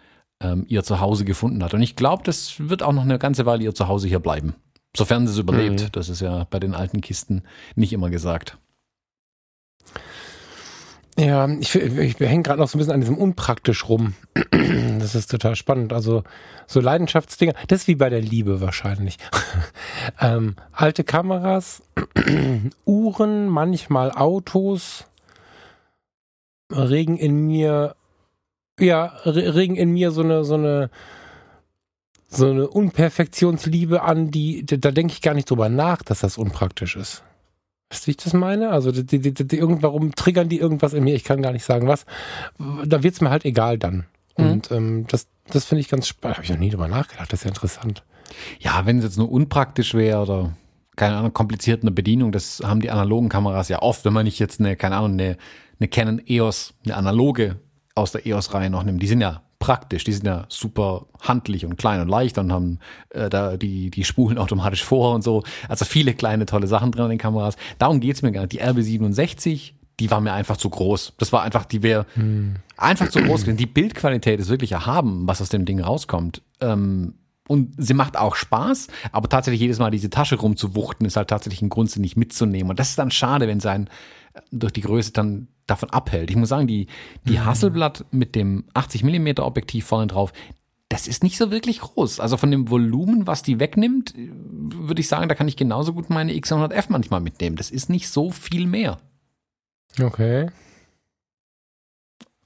ähm, ihr Zuhause gefunden hat. Und ich glaube, das wird auch noch eine ganze Weile ihr Zuhause hier bleiben. Sofern sie es überlebt. Mhm. Das ist ja bei den alten Kisten nicht immer gesagt. Ja, ich, ich hänge gerade noch so ein bisschen an diesem unpraktisch rum. Das ist total spannend. Also so Leidenschaftsdinger, das ist wie bei der Liebe wahrscheinlich. ähm, alte Kameras, Uhren, manchmal Autos, regen in mir, ja, regen in mir so eine, so eine, so eine Unperfektionsliebe an, die, da denke ich gar nicht drüber nach, dass das unpraktisch ist. Weißt du, wie ich das meine? Also die, die, die, die, warum triggern die irgendwas in mir? Ich kann gar nicht sagen, was. Da wird es mir halt egal dann. Mhm. Und ähm, das, das finde ich ganz spannend. Habe ich noch nie drüber nachgedacht. Das ist ja interessant. Ja, wenn es jetzt nur unpraktisch wäre oder keine Ahnung, kompliziert eine Bedienung, das haben die analogen Kameras ja oft, wenn man nicht jetzt eine, keine Ahnung, eine, eine Canon EOS, eine analoge aus der EOS-Reihe noch nimmt. Die sind ja praktisch. Die sind ja super handlich und klein und leicht und haben äh, da die, die spulen automatisch vor und so. Also viele kleine tolle Sachen drin in den Kameras. Darum geht's mir gar nicht. Die RB67, die war mir einfach zu groß. Das war einfach, die wäre hm. einfach zu groß gewesen. Die Bildqualität ist wirklich erhaben, was aus dem Ding rauskommt. Ähm, und sie macht auch Spaß, aber tatsächlich jedes Mal diese Tasche rumzuwuchten, ist halt tatsächlich ein Grund, sie nicht mitzunehmen. Und das ist dann schade, wenn sein durch die Größe dann davon abhält. Ich muss sagen, die, die mhm. Hasselblatt mit dem 80 mm Objektiv vorne drauf, das ist nicht so wirklich groß. Also von dem Volumen, was die wegnimmt, würde ich sagen, da kann ich genauso gut meine X100F manchmal mitnehmen. Das ist nicht so viel mehr. Okay.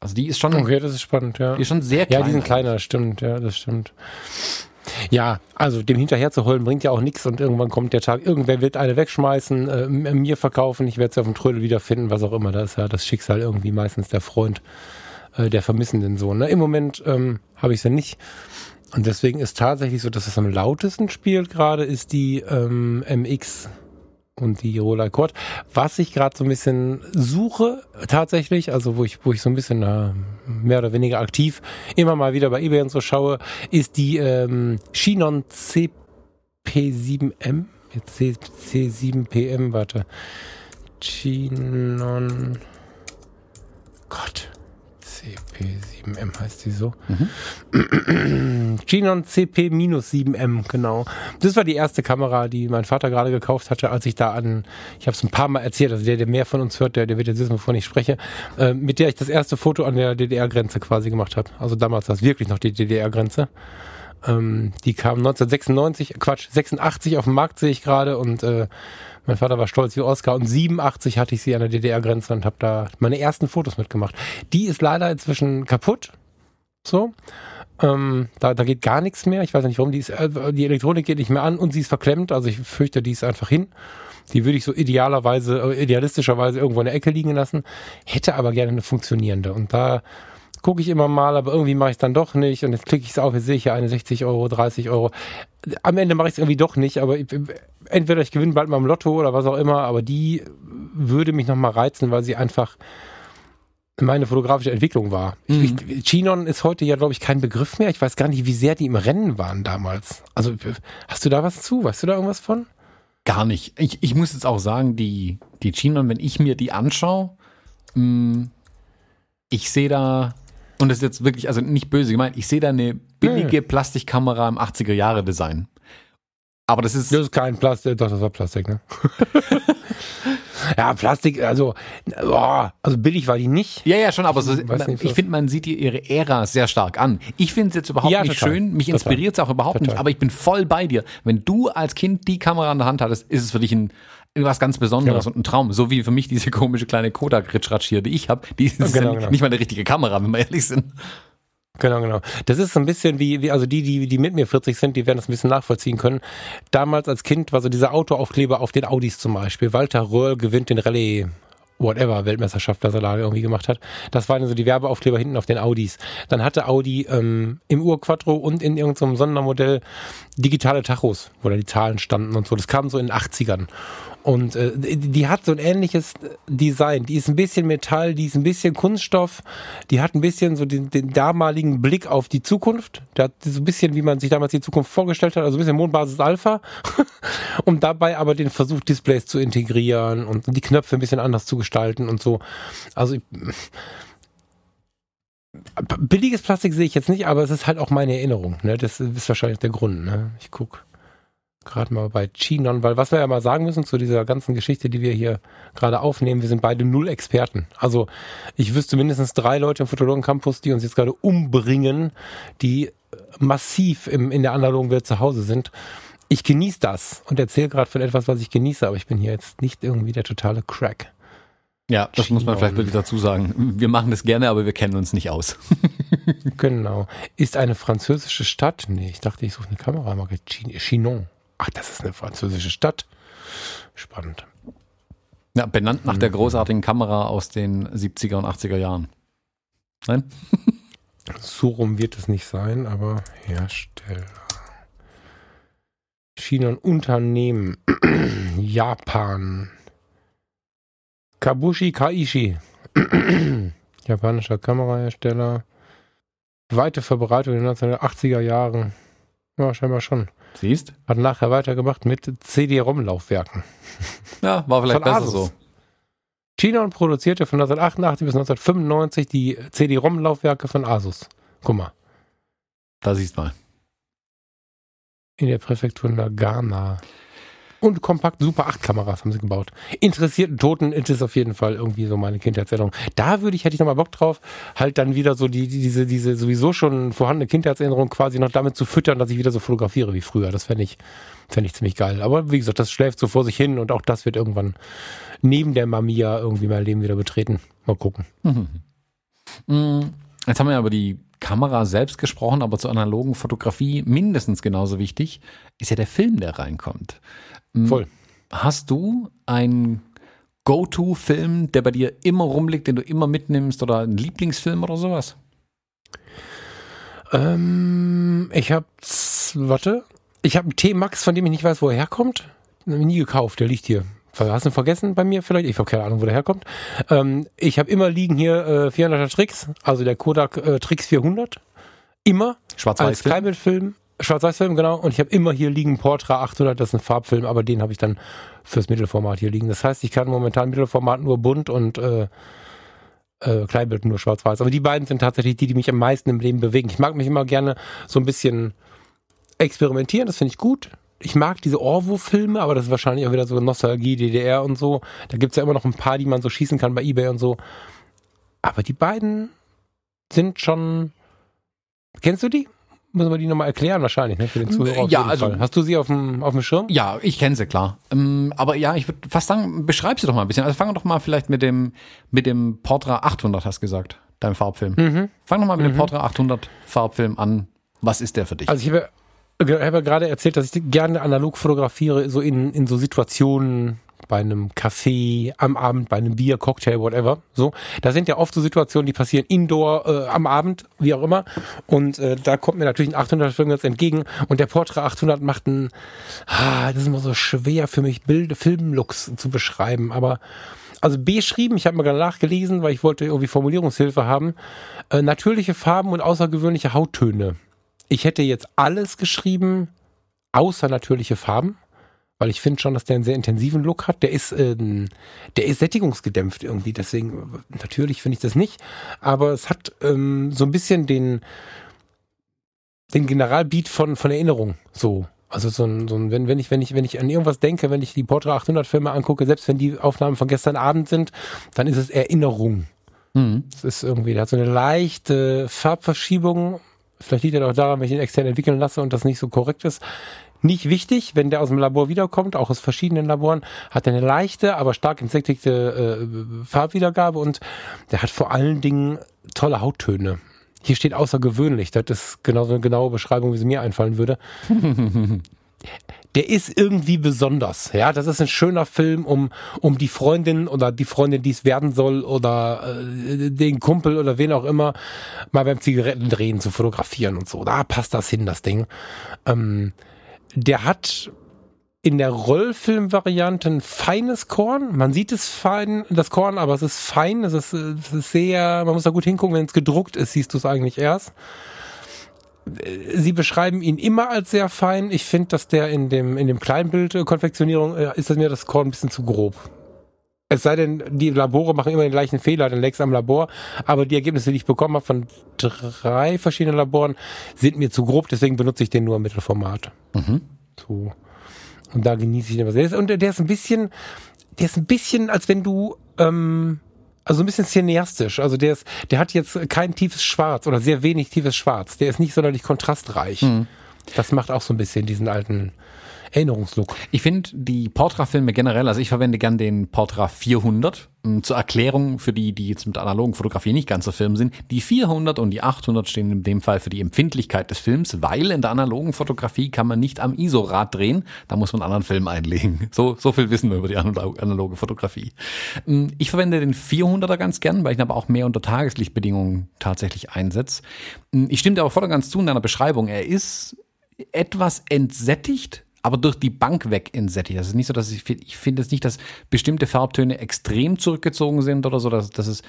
Also die ist schon. Okay, das ist spannend, ja. Die ist schon sehr klein. Ja, die sind kleiner, stimmt, ja, das stimmt. Ja, also dem hinterher zu holen bringt ja auch nichts und irgendwann kommt der Tag, irgendwer wird eine wegschmeißen, äh, mir verkaufen, ich werde sie auf dem Trödel wiederfinden, was auch immer. Da ist ja das Schicksal irgendwie meistens der Freund äh, der vermissenden Sohn. Ne? Im Moment ähm, habe ich sie nicht. Und deswegen ist tatsächlich so, dass es am lautesten spielt gerade, ist die ähm, MX und die Roller Cord. Was ich gerade so ein bisschen suche, tatsächlich, also wo ich, wo ich so ein bisschen äh, mehr oder weniger aktiv immer mal wieder bei eBay und so schaue, ist die ähm, Chinon CP7M. Jetzt C7PM, warte. Chinon. Gott. CP7M heißt die so. Mhm. Genon CP-7M, genau. Das war die erste Kamera, die mein Vater gerade gekauft hatte, als ich da an, ich habe es ein paar Mal erzählt, also der, der mehr von uns hört, der, der wird jetzt wissen, wovon ich spreche, äh, mit der ich das erste Foto an der DDR-Grenze quasi gemacht habe. Also damals war es wirklich noch die DDR-Grenze. Ähm, die kam 1996, Quatsch, 86 auf den Markt sehe ich gerade und äh, mein Vater war stolz wie Oscar und 87 hatte ich sie an der DDR-Grenze und habe da meine ersten Fotos mitgemacht. Die ist leider inzwischen kaputt. So. Ähm, da, da geht gar nichts mehr. Ich weiß nicht warum. Die, ist, äh, die Elektronik geht nicht mehr an und sie ist verklemmt. Also ich fürchte, die ist einfach hin. Die würde ich so idealerweise, äh, idealistischerweise irgendwo in der Ecke liegen lassen. Hätte aber gerne eine funktionierende. Und da gucke ich immer mal, aber irgendwie mache ich es dann doch nicht und jetzt klicke ich es auf, jetzt sehe ich ja eine 60 Euro, 30 Euro. Am Ende mache ich es irgendwie doch nicht, aber ich, entweder ich gewinne bald mal im Lotto oder was auch immer, aber die würde mich nochmal reizen, weil sie einfach meine fotografische Entwicklung war. Mhm. Ich, Chinon ist heute ja, glaube ich, kein Begriff mehr. Ich weiß gar nicht, wie sehr die im Rennen waren damals. Also hast du da was zu? Weißt du da irgendwas von? Gar nicht. Ich, ich muss jetzt auch sagen, die, die Chinon, wenn ich mir die anschaue, mm, ich sehe da, und das ist jetzt wirklich, also nicht böse gemeint, ich sehe da eine billige Plastikkamera im 80er Jahre Design. Aber das ist. Das ist kein Plastik, doch, das war Plastik, ne? ja, Plastik, also, boah, also billig war die nicht. Ja, ja, schon, aber so, nicht, ich finde, man sieht ihre Ära sehr stark an. Ich finde es jetzt überhaupt ja, nicht total. schön, mich inspiriert es auch überhaupt total. nicht, aber ich bin voll bei dir. Wenn du als Kind die Kamera in der Hand hattest, ist es für dich ein was ganz Besonderes ja. und ein Traum. So wie für mich diese komische kleine Kodak-Ritschratsch hier, die ich habe. Die ist genau, ja genau. nicht mal eine richtige Kamera, wenn wir ehrlich sind. Genau, genau. Das ist so ein bisschen wie, wie also die, die, die mit mir 40 sind, die werden das ein bisschen nachvollziehen können. Damals als Kind war so dieser Autoaufkleber auf den Audis zum Beispiel. Walter Röhrl gewinnt den Rallye whatever, Weltmeisterschaft, was er da irgendwie gemacht hat. Das waren so die Werbeaufkleber hinten auf den Audis. Dann hatte Audi ähm, im Urquattro und in irgendeinem Sondermodell digitale Tachos, wo da die Zahlen standen und so. Das kam so in den 80ern. Und äh, die hat so ein ähnliches Design. Die ist ein bisschen Metall, die ist ein bisschen Kunststoff, die hat ein bisschen so den, den damaligen Blick auf die Zukunft. Der hat so ein bisschen, wie man sich damals die Zukunft vorgestellt hat, also ein bisschen Mondbasis Alpha. und dabei aber den Versuch, Displays zu integrieren und die Knöpfe ein bisschen anders zu gestalten und so. Also ich, billiges Plastik sehe ich jetzt nicht, aber es ist halt auch meine Erinnerung. Ne? Das ist wahrscheinlich der Grund. Ne? Ich gucke gerade mal bei Chinon, weil was wir ja mal sagen müssen zu dieser ganzen Geschichte, die wir hier gerade aufnehmen, wir sind beide null Experten. Also ich wüsste mindestens drei Leute im Fotologen Campus, die uns jetzt gerade umbringen, die massiv im, in der analogen Welt zu Hause sind. Ich genieße das und erzähle gerade von etwas, was ich genieße, aber ich bin hier jetzt nicht irgendwie der totale Crack. Ja, das Chinon. muss man vielleicht wirklich dazu sagen. Wir machen das gerne, aber wir kennen uns nicht aus. genau. Ist eine französische Stadt? Nee, ich dachte, ich suche eine Kameramarke. Chinon. Ach, das ist eine französische Stadt. Spannend. Ja, benannt nach der mhm. großartigen Kamera aus den 70er und 80er Jahren. Nein? so rum wird es nicht sein, aber Hersteller. China und Unternehmen. Japan. Kabushi Kaishi. Japanischer Kamerahersteller. Weite Verbreitung in den 1980er Jahren. Ja, scheinbar schon. Siehst? Hat nachher weitergemacht mit CD-ROM-Laufwerken. Ja, war vielleicht von besser Asus. so. Chinon produzierte von 1988 bis 1995 die CD-ROM-Laufwerke von Asus. Guck mal. Da siehst du mal. In der Präfektur Nagana. Und kompakt Super 8 Kameras haben sie gebaut. Interessierten Toten ist es auf jeden Fall irgendwie so meine Kindheitserinnerung. Da würde ich, hätte ich nochmal Bock drauf, halt dann wieder so die, diese, diese sowieso schon vorhandene Kindheitserinnerung quasi noch damit zu füttern, dass ich wieder so fotografiere wie früher. Das fände ich, fände ich ziemlich geil. Aber wie gesagt, das schläft so vor sich hin und auch das wird irgendwann neben der Mamiya irgendwie mein Leben wieder betreten. Mal gucken. Mhm. Mhm. Jetzt haben wir ja über die Kamera selbst gesprochen, aber zur analogen Fotografie mindestens genauso wichtig ist ja der Film, der reinkommt. Hm, Voll. Hast du einen Go-To-Film, der bei dir immer rumliegt, den du immer mitnimmst oder einen Lieblingsfilm oder sowas? Ähm, ich habe, warte, ich habe einen T-Max, von dem ich nicht weiß, wo er herkommt. Den habe ich nie gekauft, der liegt hier. Hast du ihn vergessen bei mir vielleicht? Ich habe keine Ahnung, wo der herkommt. Ähm, ich habe immer liegen hier äh, 400er Tricks, also der Kodak äh, Tricks 400. Immer. Schwarz-Weiß-Film. Film. Schwarz-Weiß-Film, genau. Und ich habe immer hier liegen Portra 800, das ist ein Farbfilm, aber den habe ich dann fürs Mittelformat hier liegen. Das heißt, ich kann momentan Mittelformat nur bunt und äh, äh, Kleinbild nur schwarz-weiß. Aber die beiden sind tatsächlich die, die mich am meisten im Leben bewegen. Ich mag mich immer gerne so ein bisschen experimentieren, das finde ich gut. Ich mag diese Orwo-Filme, aber das ist wahrscheinlich auch wieder so Nostalgie, DDR und so. Da gibt's ja immer noch ein paar, die man so schießen kann bei Ebay und so. Aber die beiden sind schon. Kennst du die? Müssen wir die nochmal erklären wahrscheinlich, ne, für den Zuhörer. Ja, also. Fall. Hast du sie auf dem, auf dem Schirm? Ja, ich kenne sie, klar. Ähm, aber ja, ich würde fast sagen, beschreib sie doch mal ein bisschen. Also fangen wir doch mal vielleicht mit dem, mit dem Portra 800, hast du gesagt, deinem Farbfilm. Mhm. Fang doch mal mit mhm. dem Portra 800 Farbfilm an. Was ist der für dich? Also ich habe, ich habe gerade erzählt, dass ich gerne analog fotografiere, so in, in so Situationen, bei einem Café, am Abend bei einem Bier, Cocktail, whatever. So, da sind ja oft so Situationen, die passieren indoor, äh, am Abend, wie auch immer. Und äh, da kommt mir natürlich ein 800 Film ganz entgegen. Und der Portra 800 macht ein, ah, das ist immer so schwer für mich, Filmlooks zu beschreiben. Aber also beschrieben, ich habe mal nachgelesen, weil ich wollte irgendwie Formulierungshilfe haben. Äh, natürliche Farben und außergewöhnliche Hauttöne. Ich hätte jetzt alles geschrieben, außer natürliche Farben weil ich finde schon, dass der einen sehr intensiven Look hat. Der ist, ähm, der ist sättigungsgedämpft irgendwie, deswegen natürlich finde ich das nicht, aber es hat ähm, so ein bisschen den den Generalbeat von von Erinnerung so. Also so ein, so ein wenn, wenn ich wenn ich wenn ich an irgendwas denke, wenn ich die Portra 800 Filme angucke, selbst wenn die Aufnahmen von gestern Abend sind, dann ist es Erinnerung. Mhm. Es ist irgendwie, der hat so eine leichte Farbverschiebung. Vielleicht liegt er auch daran, wenn ich ihn extern entwickeln lasse und das nicht so korrekt ist. Nicht wichtig, wenn der aus dem Labor wiederkommt, auch aus verschiedenen Laboren, hat er eine leichte, aber stark insektigte äh, Farbwiedergabe und der hat vor allen Dingen tolle Hauttöne. Hier steht außergewöhnlich, das ist genau so eine genaue Beschreibung, wie sie mir einfallen würde. der ist irgendwie besonders. Ja, das ist ein schöner Film, um, um die Freundin oder die Freundin, die es werden soll oder äh, den Kumpel oder wen auch immer mal beim Zigarettendrehen zu fotografieren und so. Da passt das hin, das Ding. Ähm, der hat in der Rollfilm-Variante ein feines Korn. Man sieht es fein, das Korn, aber es ist fein. Es ist, es ist sehr, man muss da gut hingucken, wenn es gedruckt ist, siehst du es eigentlich erst. Sie beschreiben ihn immer als sehr fein. Ich finde, dass der in dem, in dem Kleinbild-Konfektionierung äh, ist mir das Korn ein bisschen zu grob. Es sei denn, die Labore machen immer den gleichen Fehler, dann legst am Labor. Aber die Ergebnisse, die ich bekommen habe von drei verschiedenen Laboren, sind mir zu grob, deswegen benutze ich den nur im Mittelformat. Mhm. So. Und da genieße ich den was. Und der ist ein bisschen, der ist ein bisschen, als wenn du, ähm, also ein bisschen cineastisch. Also der ist, der hat jetzt kein tiefes Schwarz oder sehr wenig tiefes Schwarz. Der ist nicht sonderlich kontrastreich. Mhm. Das macht auch so ein bisschen diesen alten Erinnerungslook. Ich finde die Portra-Filme generell, also ich verwende gern den Portra 400. Ähm, zur Erklärung für die, die jetzt mit analogen Fotografie nicht ganz so firm sind. Die 400 und die 800 stehen in dem Fall für die Empfindlichkeit des Films, weil in der analogen Fotografie kann man nicht am ISO-Rad drehen. Da muss man einen anderen Film einlegen. So, so viel wissen wir über die analoge Fotografie. Ähm, ich verwende den 400er ganz gern, weil ich ihn aber auch mehr unter Tageslichtbedingungen tatsächlich einsetze. Ähm, ich stimme dir aber voll und ganz zu in deiner Beschreibung. Er ist etwas entsättigt, aber durch die Bank weg entsättigt. Das ist nicht so, dass ich, ich finde es nicht, dass bestimmte Farbtöne extrem zurückgezogen sind oder so, dass, dass es,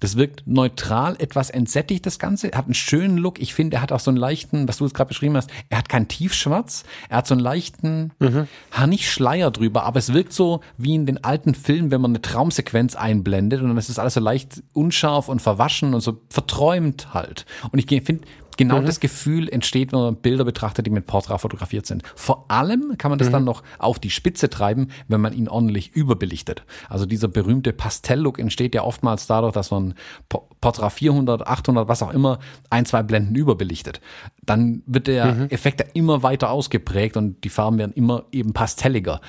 das wirkt neutral, etwas entsättigt das Ganze, hat einen schönen Look. Ich finde, er hat auch so einen leichten, was du jetzt gerade beschrieben hast, er hat kein Tiefschwarz, er hat so einen leichten, mhm. nicht Schleier drüber, aber es wirkt so wie in den alten Filmen, wenn man eine Traumsequenz einblendet und dann ist es alles so leicht unscharf und verwaschen und so verträumt halt. Und ich finde, genau mhm. das Gefühl entsteht, wenn man Bilder betrachtet, die mit Portra fotografiert sind. Vor allem kann man das mhm. dann noch auf die Spitze treiben, wenn man ihn ordentlich überbelichtet. Also dieser berühmte Pastelllook entsteht ja oftmals dadurch, dass man Portra 400, 800, was auch immer, ein, zwei Blenden überbelichtet. Dann wird der mhm. Effekt ja immer weiter ausgeprägt und die Farben werden immer eben pastelliger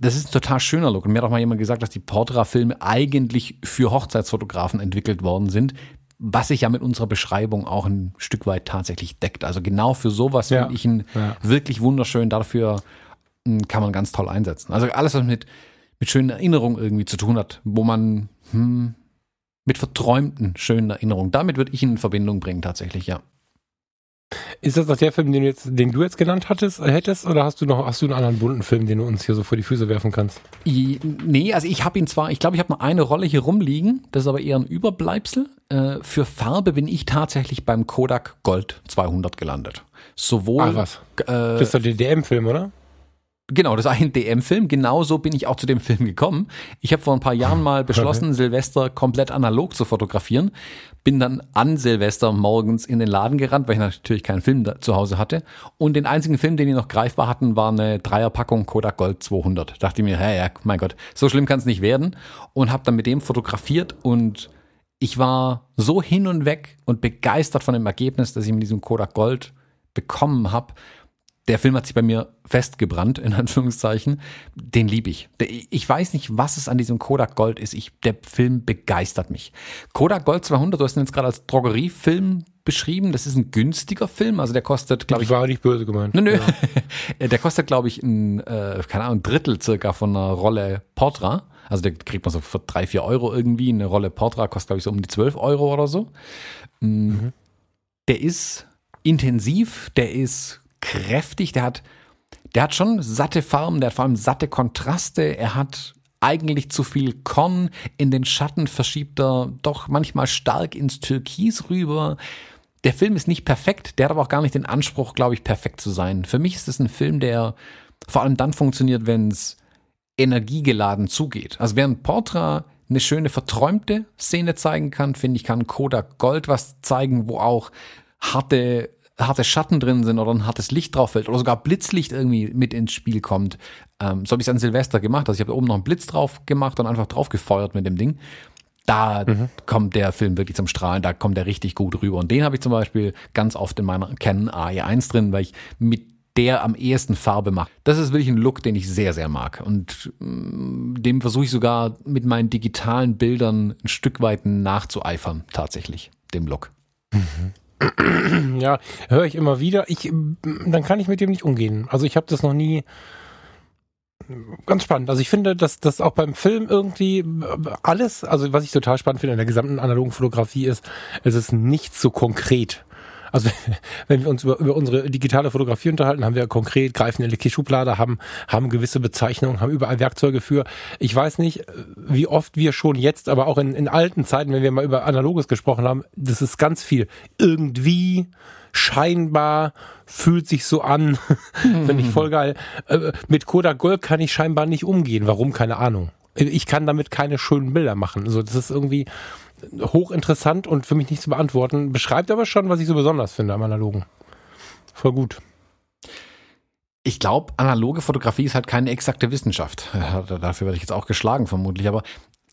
das ist ein total schöner Look. Und mir hat auch mal jemand gesagt, dass die Portra-Filme eigentlich für Hochzeitsfotografen entwickelt worden sind, was sich ja mit unserer Beschreibung auch ein Stück weit tatsächlich deckt. Also genau für sowas ja. finde ich ihn ja. wirklich wunderschön. Dafür hm, kann man ganz toll einsetzen. Also alles, was mit, mit schönen Erinnerungen irgendwie zu tun hat, wo man hm, mit verträumten schönen Erinnerungen, damit würde ich ihn in Verbindung bringen tatsächlich, ja. Ist das noch der Film, den du jetzt, den du jetzt genannt hattest, äh, hättest, oder hast du noch, hast du einen anderen bunten Film, den du uns hier so vor die Füße werfen kannst? I, nee, also ich habe ihn zwar, ich glaube, ich habe noch eine Rolle hier rumliegen, das ist aber eher ein Überbleibsel. Äh, für Farbe bin ich tatsächlich beim Kodak Gold 200 gelandet. Sowohl. Ach was. Äh, das ist der DDM-Film, oder? Genau, das ist ein DM-Film. Genauso bin ich auch zu dem Film gekommen. Ich habe vor ein paar Jahren mal beschlossen, Silvester komplett analog zu fotografieren. Bin dann an Silvester morgens in den Laden gerannt, weil ich natürlich keinen Film zu Hause hatte. Und den einzigen Film, den die noch greifbar hatten, war eine Dreierpackung Kodak Gold 200. Dachte ich mir, hey, ja, mein Gott, so schlimm kann es nicht werden. Und habe dann mit dem fotografiert und ich war so hin und weg und begeistert von dem Ergebnis, das ich mit diesem Kodak Gold bekommen habe der Film hat sich bei mir festgebrannt, in Anführungszeichen. Den liebe ich. Ich weiß nicht, was es an diesem Kodak Gold ist. Ich, der Film begeistert mich. Kodak Gold 200, du hast ihn jetzt gerade als Drogeriefilm beschrieben. Das ist ein günstiger Film. Also der kostet, glaube ich. Ich war nicht böse gemeint. Nö, nö. Ja. der kostet, glaube ich, ein, äh, keine Ahnung, ein Drittel circa von einer Rolle Portra. Also der kriegt man so für drei, vier Euro irgendwie. Eine Rolle Portra kostet, glaube ich, so um die zwölf Euro oder so. Mm. Mhm. Der ist intensiv, der ist kräftig, der hat, der hat schon satte Farben, der hat vor allem satte Kontraste, er hat eigentlich zu viel Korn, in den Schatten verschiebt er doch manchmal stark ins Türkis rüber. Der Film ist nicht perfekt, der hat aber auch gar nicht den Anspruch, glaube ich, perfekt zu sein. Für mich ist es ein Film, der vor allem dann funktioniert, wenn es energiegeladen zugeht. Also während Portra eine schöne verträumte Szene zeigen kann, finde ich, kann Kodak Gold was zeigen, wo auch harte harte Schatten drin sind oder ein hartes Licht drauf fällt oder sogar Blitzlicht irgendwie mit ins Spiel kommt. Ähm, so habe ich es an Silvester gemacht. Also ich habe oben noch einen Blitz drauf gemacht und einfach drauf gefeuert mit dem Ding. Da mhm. kommt der Film wirklich zum Strahlen, da kommt er richtig gut rüber. Und den habe ich zum Beispiel ganz oft in meiner Canon AE1 drin, weil ich mit der am ehesten Farbe macht. Das ist wirklich ein Look, den ich sehr, sehr mag. Und mm, dem versuche ich sogar mit meinen digitalen Bildern ein Stück weit nachzueifern, tatsächlich, dem Look. Mhm. Ja, höre ich immer wieder. Ich, dann kann ich mit dem nicht umgehen. Also ich habe das noch nie. Ganz spannend. Also ich finde, dass das auch beim Film irgendwie alles, also was ich total spannend finde in der gesamten analogen Fotografie ist, es ist nicht so konkret. Also wenn wir uns über, über unsere digitale Fotografie unterhalten, haben wir konkret greifen in die Schublade, haben, haben gewisse Bezeichnungen, haben überall Werkzeuge für. Ich weiß nicht, wie oft wir schon jetzt, aber auch in, in alten Zeiten, wenn wir mal über Analoges gesprochen haben, das ist ganz viel. Irgendwie, scheinbar, fühlt sich so an, finde ich voll geil. Äh, mit Kodak Gold kann ich scheinbar nicht umgehen. Warum? Keine Ahnung. Ich kann damit keine schönen Bilder machen. Also das ist irgendwie, hochinteressant und für mich nicht zu beantworten. Beschreibt aber schon, was ich so besonders finde am Analogen. Voll gut. Ich glaube, analoge Fotografie ist halt keine exakte Wissenschaft. Dafür werde ich jetzt auch geschlagen, vermutlich. Aber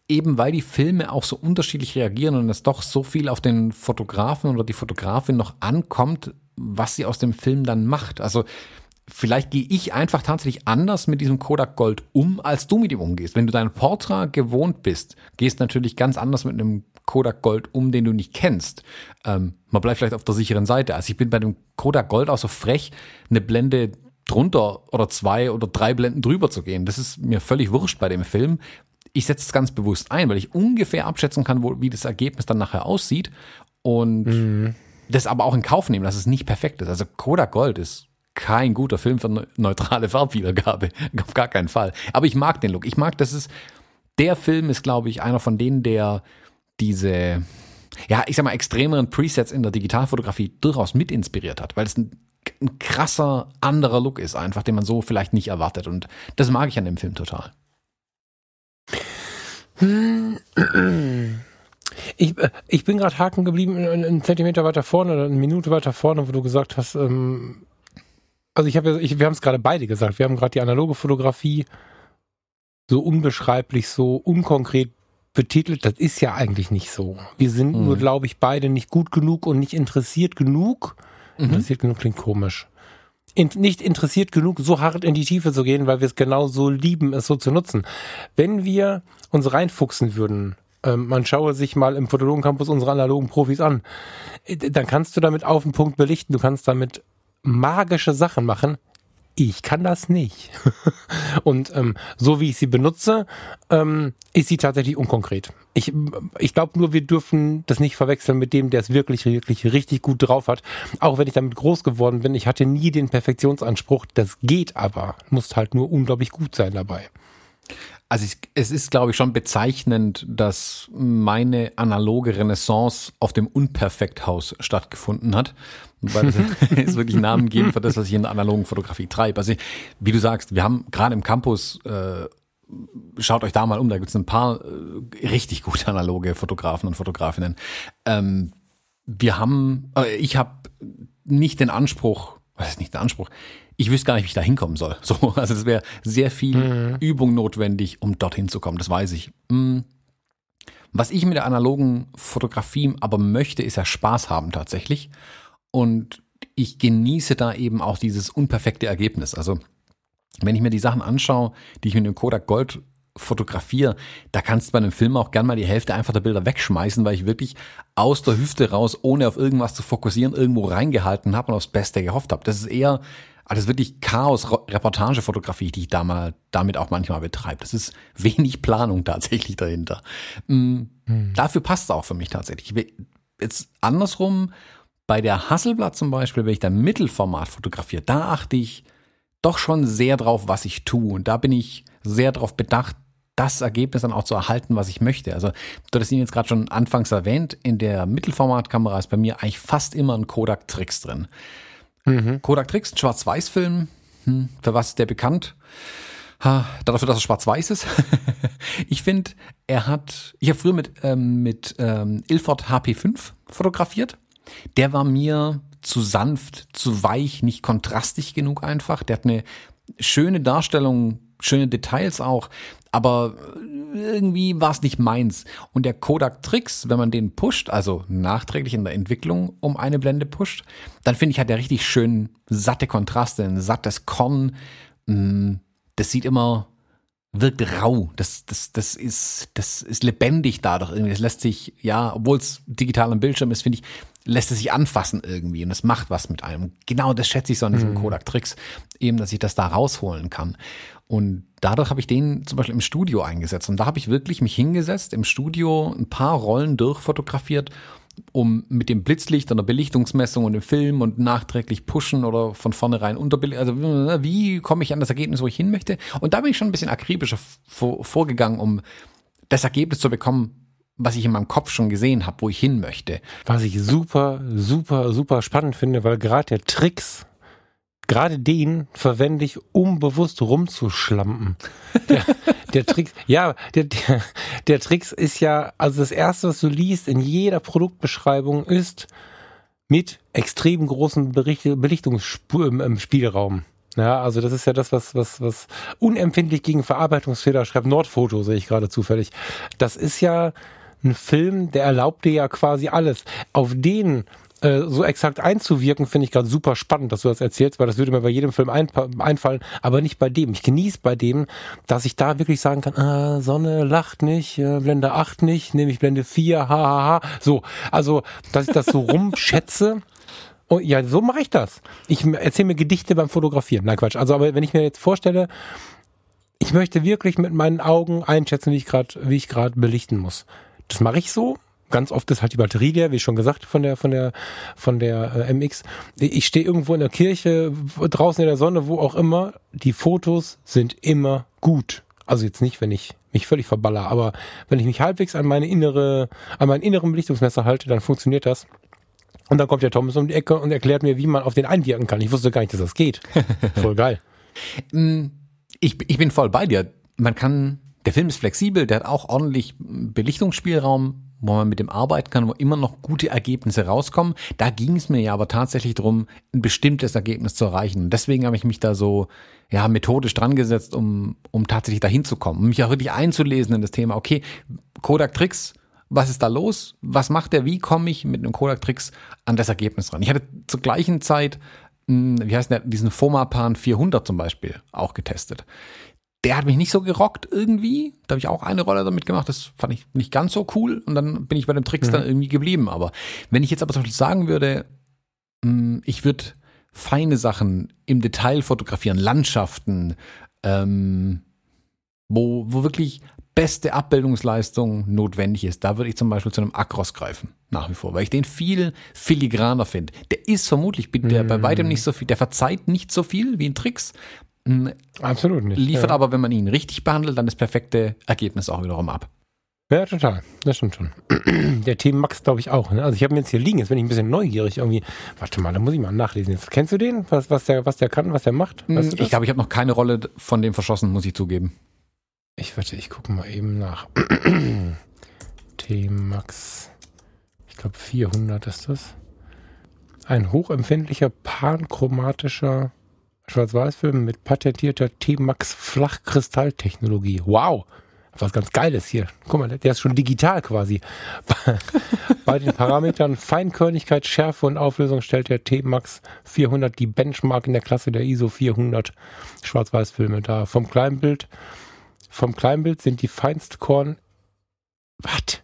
eben weil die Filme auch so unterschiedlich reagieren und es doch so viel auf den Fotografen oder die Fotografin noch ankommt, was sie aus dem Film dann macht. Also vielleicht gehe ich einfach tatsächlich anders mit diesem Kodak Gold um, als du mit ihm umgehst. Wenn du dein Portra gewohnt bist, gehst natürlich ganz anders mit einem Kodak Gold um, den du nicht kennst. Ähm, man bleibt vielleicht auf der sicheren Seite. Also ich bin bei dem Kodak Gold auch so frech, eine Blende drunter oder zwei oder drei Blenden drüber zu gehen. Das ist mir völlig wurscht bei dem Film. Ich setze es ganz bewusst ein, weil ich ungefähr abschätzen kann, wo, wie das Ergebnis dann nachher aussieht und mhm. das aber auch in Kauf nehmen, dass es nicht perfekt ist. Also Kodak Gold ist kein guter Film für neutrale Farbwiedergabe. Auf gar keinen Fall. Aber ich mag den Look. Ich mag, dass es, der Film ist, glaube ich, einer von denen, der diese, ja, ich sag mal, extremeren Presets in der Digitalfotografie durchaus mit inspiriert hat, weil es ein, ein krasser, anderer Look ist einfach, den man so vielleicht nicht erwartet. Und das mag ich an dem Film total. Ich, äh, ich bin gerade haken geblieben, einen Zentimeter weiter vorne oder eine Minute weiter vorne, wo du gesagt hast, ähm, also ich habe ja, ich, wir haben es gerade beide gesagt, wir haben gerade die analoge Fotografie so unbeschreiblich, so unkonkret betitelt, das ist ja eigentlich nicht so. Wir sind mhm. nur, glaube ich, beide nicht gut genug und nicht interessiert genug. Mhm. Interessiert genug klingt komisch. In, nicht interessiert genug, so hart in die Tiefe zu gehen, weil wir es genau so lieben, es so zu nutzen. Wenn wir uns reinfuchsen würden, ähm, man schaue sich mal im Fotologen Campus unsere analogen Profis an, äh, dann kannst du damit auf den Punkt belichten, du kannst damit magische Sachen machen, ich kann das nicht. und ähm, so wie ich sie benutze, ähm, ist sie tatsächlich unkonkret. Ich, ich glaube nur, wir dürfen das nicht verwechseln mit dem, der es wirklich, wirklich richtig gut drauf hat. Auch wenn ich damit groß geworden bin, ich hatte nie den Perfektionsanspruch. Das geht aber, muss halt nur unglaublich gut sein dabei. Also ich, es ist, glaube ich, schon bezeichnend, dass meine analoge Renaissance auf dem Unperfekthaus stattgefunden hat. Weil es wirklich Namen geben für das, was ich in der analogen Fotografie treibe. Also wie du sagst, wir haben gerade im Campus, äh, schaut euch da mal um, da gibt es ein paar äh, richtig gute analoge Fotografen und Fotografinnen. Ähm, wir haben, äh, ich habe nicht den Anspruch, was ist nicht der Anspruch? Ich wüsste gar nicht, wie ich da hinkommen soll. So, also es wäre sehr viel mhm. Übung notwendig, um dorthin zu kommen. Das weiß ich. Mhm. Was ich mit der analogen Fotografie aber möchte, ist ja Spaß haben tatsächlich. Und ich genieße da eben auch dieses unperfekte Ergebnis. Also wenn ich mir die Sachen anschaue, die ich mit dem Kodak Gold fotografiere, da kannst du bei einem Film auch gern mal die Hälfte einfach der Bilder wegschmeißen, weil ich wirklich aus der Hüfte raus, ohne auf irgendwas zu fokussieren, irgendwo reingehalten habe und aufs Beste gehofft habe. Das ist eher, also das ist wirklich Chaos-Reportagefotografie, die ich da mal, damit auch manchmal betreibe. Das ist wenig Planung tatsächlich dahinter. Mhm. Hm. Dafür passt es auch für mich tatsächlich. Jetzt andersrum, bei der Hasselblatt zum Beispiel, wenn ich da Mittelformat fotografiere, da achte ich doch schon sehr drauf, was ich tue. Und da bin ich sehr darauf bedacht, das Ergebnis dann auch zu erhalten, was ich möchte. Also, du hast ihn jetzt gerade schon anfangs erwähnt, in der Mittelformatkamera ist bei mir eigentlich fast immer ein Kodak Trix drin. Mhm. Kodak Trix, ein Schwarz-Weiß-Film. Hm, für was ist der bekannt? Ha, dafür, dass er schwarz-weiß ist. ich finde, er hat, ich habe früher mit, ähm, mit ähm, Ilford HP5 fotografiert. Der war mir zu sanft, zu weich, nicht kontrastig genug einfach. Der hat eine schöne Darstellung, schöne Details auch, aber irgendwie war es nicht meins. Und der Kodak Trix, wenn man den pusht, also nachträglich in der Entwicklung um eine Blende pusht, dann finde ich, hat der richtig schön satte Kontraste, ein sattes Korn. Mm, das sieht immer, wirkt rau. Das, das, das ist, das ist lebendig dadurch irgendwie. Das lässt sich, ja, obwohl es digital am Bildschirm ist, finde ich, lässt es sich anfassen irgendwie und es macht was mit einem. Genau das schätze ich so an diesem mhm. Kodak Tricks, eben, dass ich das da rausholen kann. Und dadurch habe ich den zum Beispiel im Studio eingesetzt. Und da habe ich wirklich mich hingesetzt, im Studio ein paar Rollen durchfotografiert, um mit dem Blitzlicht und der Belichtungsmessung und dem Film und nachträglich pushen oder von vornherein unterbelichten. Also wie komme ich an das Ergebnis, wo ich hin möchte? Und da bin ich schon ein bisschen akribischer vorgegangen, um das Ergebnis zu bekommen, was ich in meinem Kopf schon gesehen habe, wo ich hin möchte. Was ich super, super, super spannend finde, weil gerade der Tricks, gerade den verwende ich, um bewusst rumzuschlampen. Der, der Tricks, ja, der, der, der Tricks ist ja, also das erste, was du liest in jeder Produktbeschreibung ist mit extrem großen Belichtungsspielraum. Ja, also das ist ja das, was, was, was unempfindlich gegen Verarbeitungsfehler schreibt. Nordfoto sehe ich gerade zufällig. Das ist ja ein Film, der erlaubt dir ja quasi alles. Auf den äh, so exakt einzuwirken, finde ich gerade super spannend, dass du das erzählst, weil das würde mir bei jedem Film ein, einfallen, aber nicht bei dem. Ich genieße bei dem, dass ich da wirklich sagen kann, ah, Sonne lacht nicht, äh, Blende 8 nicht, nehme ich Blende 4, ha, ha, ha. So, also, dass ich das so rumschätze. Oh, ja, so mache ich das. Ich erzähle mir Gedichte beim Fotografieren. Nein, Quatsch. Also, aber wenn ich mir jetzt vorstelle, ich möchte wirklich mit meinen Augen einschätzen, wie ich gerade, wie ich gerade belichten muss. Das mache ich so. Ganz oft ist halt die Batterie leer, wie schon gesagt, von der, von der, von der äh, MX. Ich stehe irgendwo in der Kirche, draußen in der Sonne, wo auch immer. Die Fotos sind immer gut. Also jetzt nicht, wenn ich mich völlig verballer, aber wenn ich mich halbwegs an meine innere, an meinen inneren Belichtungsmesser halte, dann funktioniert das. Und dann kommt der Thomas um die Ecke und erklärt mir, wie man auf den einwirken kann. Ich wusste gar nicht, dass das geht. Voll geil. Mm, ich, ich bin voll bei dir. Man kann der Film ist flexibel, der hat auch ordentlich Belichtungsspielraum, wo man mit dem arbeiten kann, wo immer noch gute Ergebnisse rauskommen. Da ging es mir ja aber tatsächlich darum, ein bestimmtes Ergebnis zu erreichen. Und deswegen habe ich mich da so ja methodisch dran gesetzt, um, um tatsächlich dahin zu kommen, um mich auch wirklich einzulesen in das Thema. Okay, Kodak Tricks, was ist da los? Was macht der? Wie komme ich mit einem Kodak Tricks an das Ergebnis ran? Ich hatte zur gleichen Zeit, hm, wie heißt der, diesen Fomapan 400 zum Beispiel auch getestet der hat mich nicht so gerockt irgendwie. Da habe ich auch eine Rolle damit gemacht. Das fand ich nicht ganz so cool. Und dann bin ich bei dem Tricks mhm. dann irgendwie geblieben. Aber wenn ich jetzt aber zum Beispiel sagen würde, hm, ich würde feine Sachen im Detail fotografieren, Landschaften, ähm, wo, wo wirklich beste Abbildungsleistung notwendig ist, da würde ich zum Beispiel zu einem Acros greifen, nach wie vor, weil ich den viel filigraner finde. Der ist vermutlich der mm. bei weitem nicht so viel, der verzeiht nicht so viel wie ein Tricks, Absolut nicht. Liefert ja. aber, wenn man ihn richtig behandelt, dann das perfekte Ergebnis auch wiederum ab. Ja, total. Das stimmt schon. Der Team Max, glaube ich, auch. Ne? Also ich habe mir jetzt hier liegen, jetzt bin ich ein bisschen neugierig irgendwie. Warte mal, da muss ich mal nachlesen. Jetzt, kennst du den? Was, was, der, was der kann, was der macht? Weißt du ich glaube, ich habe noch keine Rolle von dem verschossen, muss ich zugeben. Ich warte, ich gucke mal eben nach. T-Max. Ich glaube 400 ist das. Ein hochempfindlicher panchromatischer Schwarz-Weiß-Film mit patentierter T-Max Flachkristalltechnologie. Wow! was ganz Geiles hier. Guck mal, der ist schon digital quasi. Bei den Parametern Feinkörnigkeit, Schärfe und Auflösung stellt der T-Max 400 die Benchmark in der Klasse der ISO 400 Schwarz-Weiß-Filme dar. Vom Kleinbild, vom Kleinbild sind die Feinstkorn. Was?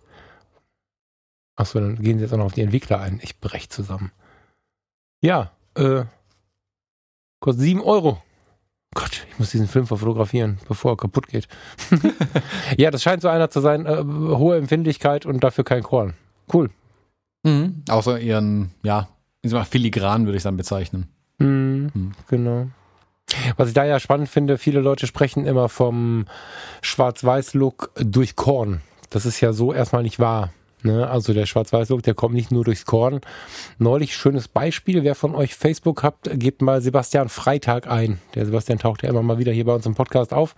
Achso, dann gehen sie jetzt auch noch auf die Entwickler ein. Ich brech zusammen. Ja, äh, kostet 7 Euro. Gott, ich muss diesen Film verfotografieren, bevor er kaputt geht. ja, das scheint so einer zu sein, äh, hohe Empfindlichkeit und dafür kein Korn. Cool. Mhm. Außer ihren, ja, filigran würde ich dann bezeichnen. Mhm, mhm. Genau. Was ich da ja spannend finde, viele Leute sprechen immer vom Schwarz-Weiß-Look durch Korn. Das ist ja so erstmal nicht wahr. Ne? Also der Schwarz-Weiß-Look, der kommt nicht nur durchs Korn. Neulich schönes Beispiel, wer von euch Facebook habt, gebt mal Sebastian Freitag ein. Der Sebastian taucht ja immer mal wieder hier bei uns im Podcast auf.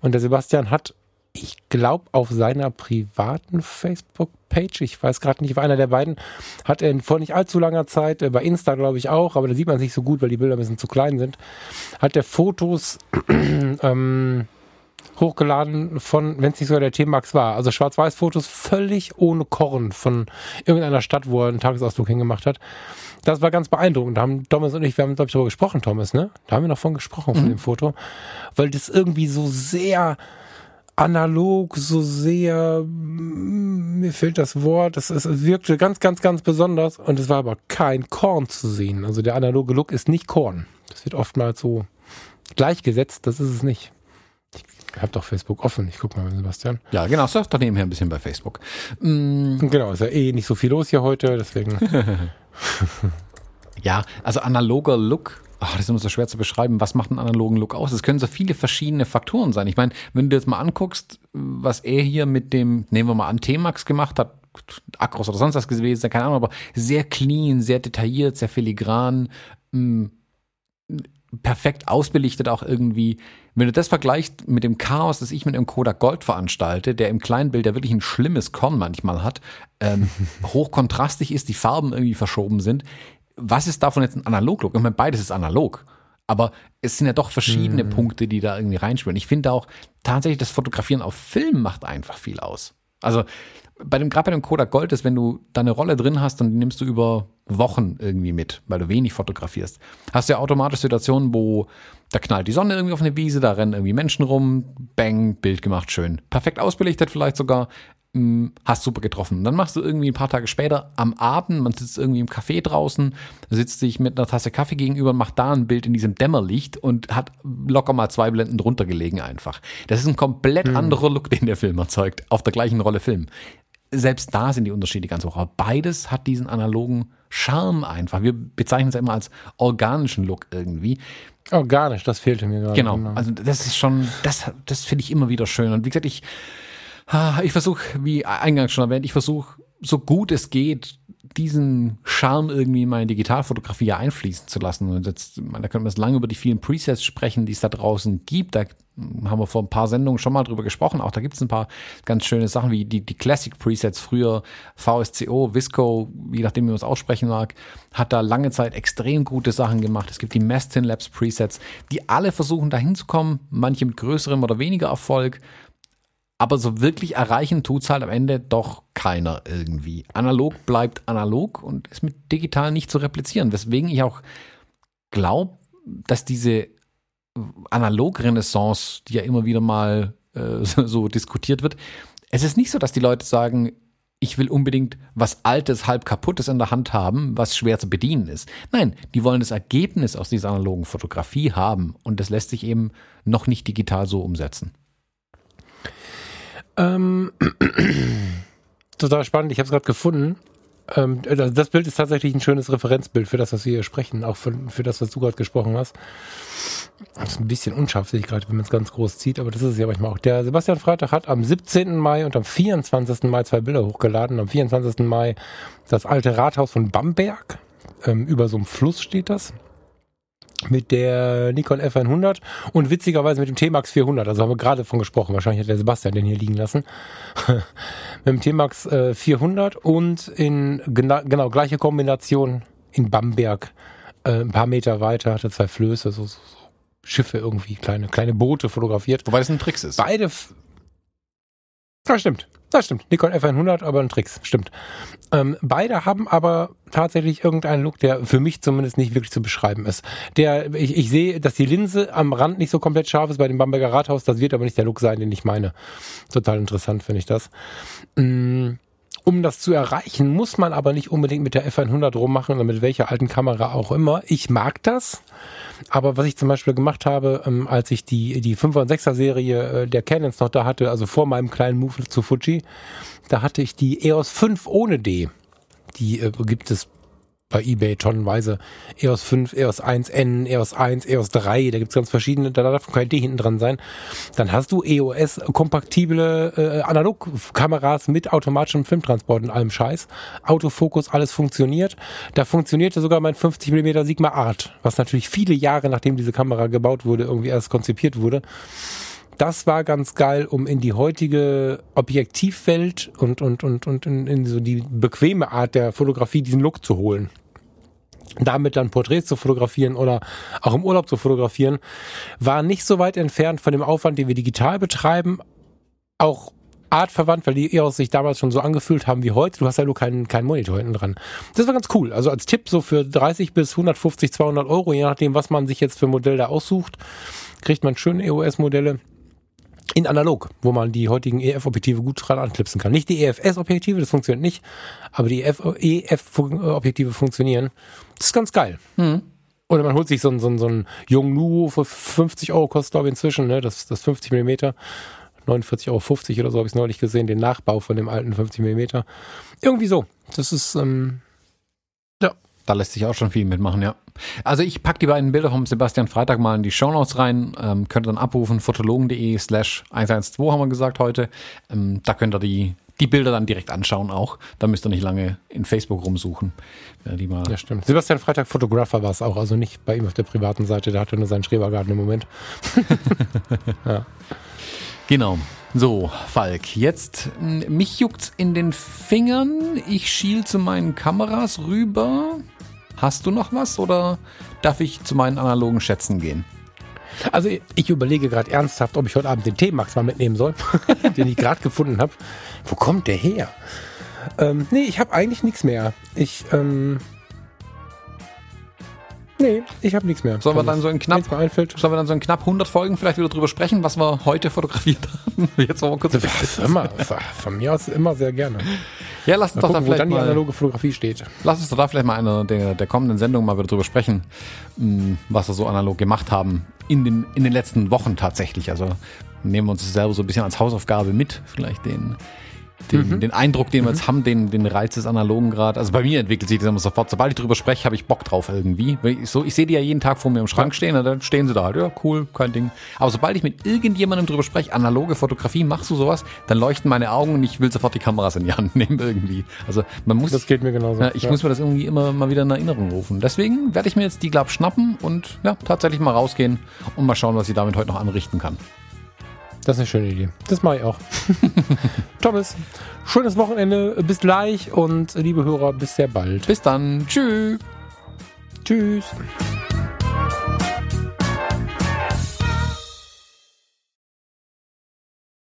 Und der Sebastian hat, ich glaube, auf seiner privaten Facebook-Page, ich weiß gerade nicht, auf einer der beiden, hat er vor nicht allzu langer Zeit, äh, bei Insta glaube ich auch, aber da sieht man es nicht so gut, weil die Bilder ein bisschen zu klein sind, hat er Fotos ähm, hochgeladen von, wenn es nicht sogar der T-Max war. Also Schwarz-Weiß-Fotos völlig ohne Korn von irgendeiner Stadt, wo er einen Tagesausflug hingemacht hat. Das war ganz beeindruckend. Da haben Thomas und ich, wir haben, glaube ich, darüber gesprochen, Thomas, ne? Da haben wir noch von gesprochen, von mhm. dem Foto. Weil das irgendwie so sehr analog, so sehr, mir fehlt das Wort, es, es wirkte ganz, ganz, ganz besonders und es war aber kein Korn zu sehen. Also der analoge Look ist nicht Korn. Das wird oftmals so gleichgesetzt, das ist es nicht. Ich habe doch Facebook offen. Ich gucke mal, Sebastian. Ja, genau. Surf doch nebenher ein bisschen bei Facebook. Mm. Genau, ist ja eh nicht so viel los hier heute, deswegen. ja, also analoger Look. Oh, das ist immer so schwer zu beschreiben. Was macht einen analogen Look aus? Es können so viele verschiedene Faktoren sein. Ich meine, wenn du jetzt mal anguckst, was er hier mit dem, nehmen wir mal an, T-Max gemacht hat, Akros oder sonst was gewesen, keine Ahnung, aber sehr clean, sehr detailliert, sehr filigran, mh, mm, perfekt ausbelichtet auch irgendwie. Wenn du das vergleichst mit dem Chaos, das ich mit dem Kodak Gold veranstalte, der im Kleinbild ja wirklich ein schlimmes Korn manchmal hat, ähm, hochkontrastig ist, die Farben irgendwie verschoben sind, was ist davon jetzt ein Analoglook? Ich meine, beides ist analog. Aber es sind ja doch verschiedene mhm. Punkte, die da irgendwie reinspielen. Ich finde auch tatsächlich, das Fotografieren auf Film macht einfach viel aus. Also bei dem, gerade bei dem Kodak Gold ist, wenn du da eine Rolle drin hast, dann nimmst du über Wochen irgendwie mit, weil du wenig fotografierst. Hast du ja automatisch Situationen, wo da knallt die Sonne irgendwie auf eine Wiese, da rennen irgendwie Menschen rum, bang, Bild gemacht, schön. Perfekt ausbelichtet vielleicht sogar, mm, hast super getroffen. Dann machst du irgendwie ein paar Tage später am Abend, man sitzt irgendwie im Café draußen, sitzt sich mit einer Tasse Kaffee gegenüber und macht da ein Bild in diesem Dämmerlicht und hat locker mal zwei Blenden drunter gelegen einfach. Das ist ein komplett hm. anderer Look, den der Film erzeugt, auf der gleichen Rolle Film selbst da sind die Unterschiede ganz hoch. Aber beides hat diesen analogen Charme einfach. Wir bezeichnen es ja immer als organischen Look irgendwie. Organisch, das fehlte mir gerade. Genau. genau. Also das ist schon, das, das finde ich immer wieder schön. Und wie gesagt, ich, ich versuche, wie eingangs schon erwähnt, ich versuche, so gut es geht, diesen Charme irgendwie in meine Digitalfotografie einfließen zu lassen. Und jetzt, da könnte man jetzt lange über die vielen Presets sprechen, die es da draußen gibt. Da haben wir vor ein paar Sendungen schon mal drüber gesprochen. Auch da gibt es ein paar ganz schöne Sachen wie die, die Classic Presets früher, VSCO, Visco, je nachdem, wie man es aussprechen mag, hat da lange Zeit extrem gute Sachen gemacht. Es gibt die Mastin Labs Presets, die alle versuchen da hinzukommen, manche mit größerem oder weniger Erfolg. Aber so wirklich erreichen tut's halt am Ende doch keiner irgendwie. Analog bleibt analog und ist mit digital nicht zu replizieren. Weswegen ich auch glaube, dass diese Analog-Renaissance, die ja immer wieder mal äh, so diskutiert wird, es ist nicht so, dass die Leute sagen, ich will unbedingt was Altes, halb kaputtes in der Hand haben, was schwer zu bedienen ist. Nein, die wollen das Ergebnis aus dieser analogen Fotografie haben und das lässt sich eben noch nicht digital so umsetzen. Ähm, total spannend, ich habe es gerade gefunden. Ähm, das Bild ist tatsächlich ein schönes Referenzbild für das, was wir hier sprechen, auch für, für das, was du gerade gesprochen hast. Das ist ein bisschen unscharf, sehe ich gerade, wenn man es ganz groß zieht, aber das ist es ja manchmal auch. Der Sebastian Freitag hat am 17. Mai und am 24. Mai zwei Bilder hochgeladen. Am 24. Mai das alte Rathaus von Bamberg. Ähm, über so einem Fluss steht das mit der Nikon F100 und witzigerweise mit dem T-Max 400. Also haben wir gerade von gesprochen. Wahrscheinlich hat der Sebastian den hier liegen lassen. mit dem T-Max äh, 400 und in gena genau gleiche Kombination in Bamberg. Äh, ein paar Meter weiter hat er zwei Flöße, so, so, so Schiffe irgendwie, kleine, kleine Boote fotografiert. Wobei das ein Tricks ist. Beide, Das stimmt. Das stimmt. Nikon F100, aber ein Tricks. Stimmt. Ähm, beide haben aber tatsächlich irgendeinen Look, der für mich zumindest nicht wirklich zu beschreiben ist. Der, ich, ich sehe, dass die Linse am Rand nicht so komplett scharf ist bei dem Bamberger Rathaus. Das wird aber nicht der Look sein, den ich meine. Total interessant finde ich das. Mm. Um das zu erreichen, muss man aber nicht unbedingt mit der F100 rummachen oder mit welcher alten Kamera auch immer. Ich mag das. Aber was ich zum Beispiel gemacht habe, ähm, als ich die, die 5er und 6er Serie äh, der Canons noch da hatte, also vor meinem kleinen Move zu Fuji, da hatte ich die EOS 5 ohne D. Die äh, gibt es bei eBay tonnenweise. EOS 5, EOS 1N, EOS 1, EOS 3, da gibt's ganz verschiedene, da darf kein D hinten dran sein. Dann hast du EOS-kompatible äh, Analogkameras mit automatischem Filmtransport und allem Scheiß. Autofokus, alles funktioniert. Da funktionierte sogar mein 50mm Sigma Art, was natürlich viele Jahre nachdem diese Kamera gebaut wurde, irgendwie erst konzipiert wurde das war ganz geil, um in die heutige Objektivwelt und, und, und, und in, in so die bequeme Art der Fotografie diesen Look zu holen damit dann Porträts zu fotografieren oder auch im Urlaub zu fotografieren, war nicht so weit entfernt von dem Aufwand, den wir digital betreiben. Auch artverwandt, weil die EOS sich damals schon so angefühlt haben wie heute. Du hast ja nur keinen, keinen Monitor hinten dran. Das war ganz cool. Also als Tipp so für 30 bis 150, 200 Euro, je nachdem, was man sich jetzt für Modell da aussucht, kriegt man schöne EOS-Modelle in analog, wo man die heutigen EF-Objektive gut dran anklipsen kann. Nicht die EFS-Objektive, das funktioniert nicht, aber die EF-Objektive funktionieren. Das ist ganz geil. Mhm. Oder man holt sich so einen, so einen, so einen jungen Nuo für 50 Euro, kostet glaube ich inzwischen, ne? das, das 50 mm. 49,50 Euro oder so habe ich es neulich gesehen, den Nachbau von dem alten 50 mm. Irgendwie so. Das ist, ähm, ja. Da lässt sich auch schon viel mitmachen, ja. Also ich packe die beiden Bilder vom Sebastian Freitag mal in die Shownotes rein. Ähm, könnt ihr dann abrufen, fotologen.de slash 112 haben wir gesagt heute. Ähm, da könnt ihr die, die Bilder dann direkt anschauen auch. Da müsst ihr nicht lange in Facebook rumsuchen. Ja, die mal ja, stimmt. Sebastian Freitag Fotografer war es auch, also nicht bei ihm auf der privaten Seite, der hatte nur seinen Schrebergarten im Moment. ja. Genau. So, Falk, jetzt mich juckt's in den Fingern. Ich schiel zu meinen Kameras rüber. Hast du noch was oder darf ich zu meinen analogen Schätzen gehen? Also ich überlege gerade ernsthaft, ob ich heute Abend den T-Max mal mitnehmen soll, den ich gerade gefunden habe. Wo kommt der her? Ähm, nee, ich habe eigentlich nichts mehr. Ich ähm, Nee, ich habe nichts mehr. Sollen wir dann so in knapp, sollen wir dann so in knapp 100 Folgen vielleicht wieder drüber sprechen, was wir heute fotografiert haben? Jetzt wollen wir kurz. Was immer, von mir aus immer sehr gerne. Ja, lass uns mal doch gucken, da vielleicht wo dann die analoge Fotografie steht. Lass uns doch da vielleicht mal eine der, der kommenden Sendungen mal wieder drüber sprechen, hm, was wir so analog gemacht haben in den, in den letzten Wochen tatsächlich. Also nehmen wir uns das selber so ein bisschen als Hausaufgabe mit, vielleicht den den, mhm. den Eindruck, den wir jetzt mhm. haben, den, den Reiz des Analogen gerade. Also bei mir entwickelt sich das immer sofort. Sobald ich drüber spreche, habe ich Bock drauf irgendwie. Ich, so, ich sehe die ja jeden Tag vor mir im Schrank stehen und dann stehen sie da halt. Ja, cool, kein Ding. Aber sobald ich mit irgendjemandem drüber spreche, analoge Fotografie, machst du sowas, dann leuchten meine Augen und ich will sofort die Kameras in die Hand nehmen irgendwie. Also man muss. Das geht mir genauso. Ich ja. muss mir das irgendwie immer mal wieder in Erinnerung rufen. Deswegen werde ich mir jetzt die Glab schnappen und ja, tatsächlich mal rausgehen und mal schauen, was ich damit heute noch anrichten kann. Das ist eine schöne Idee. Das mache ich auch. Thomas, schönes Wochenende. Bis gleich und liebe Hörer, bis sehr bald. Bis dann. Tschüss. Tschüss.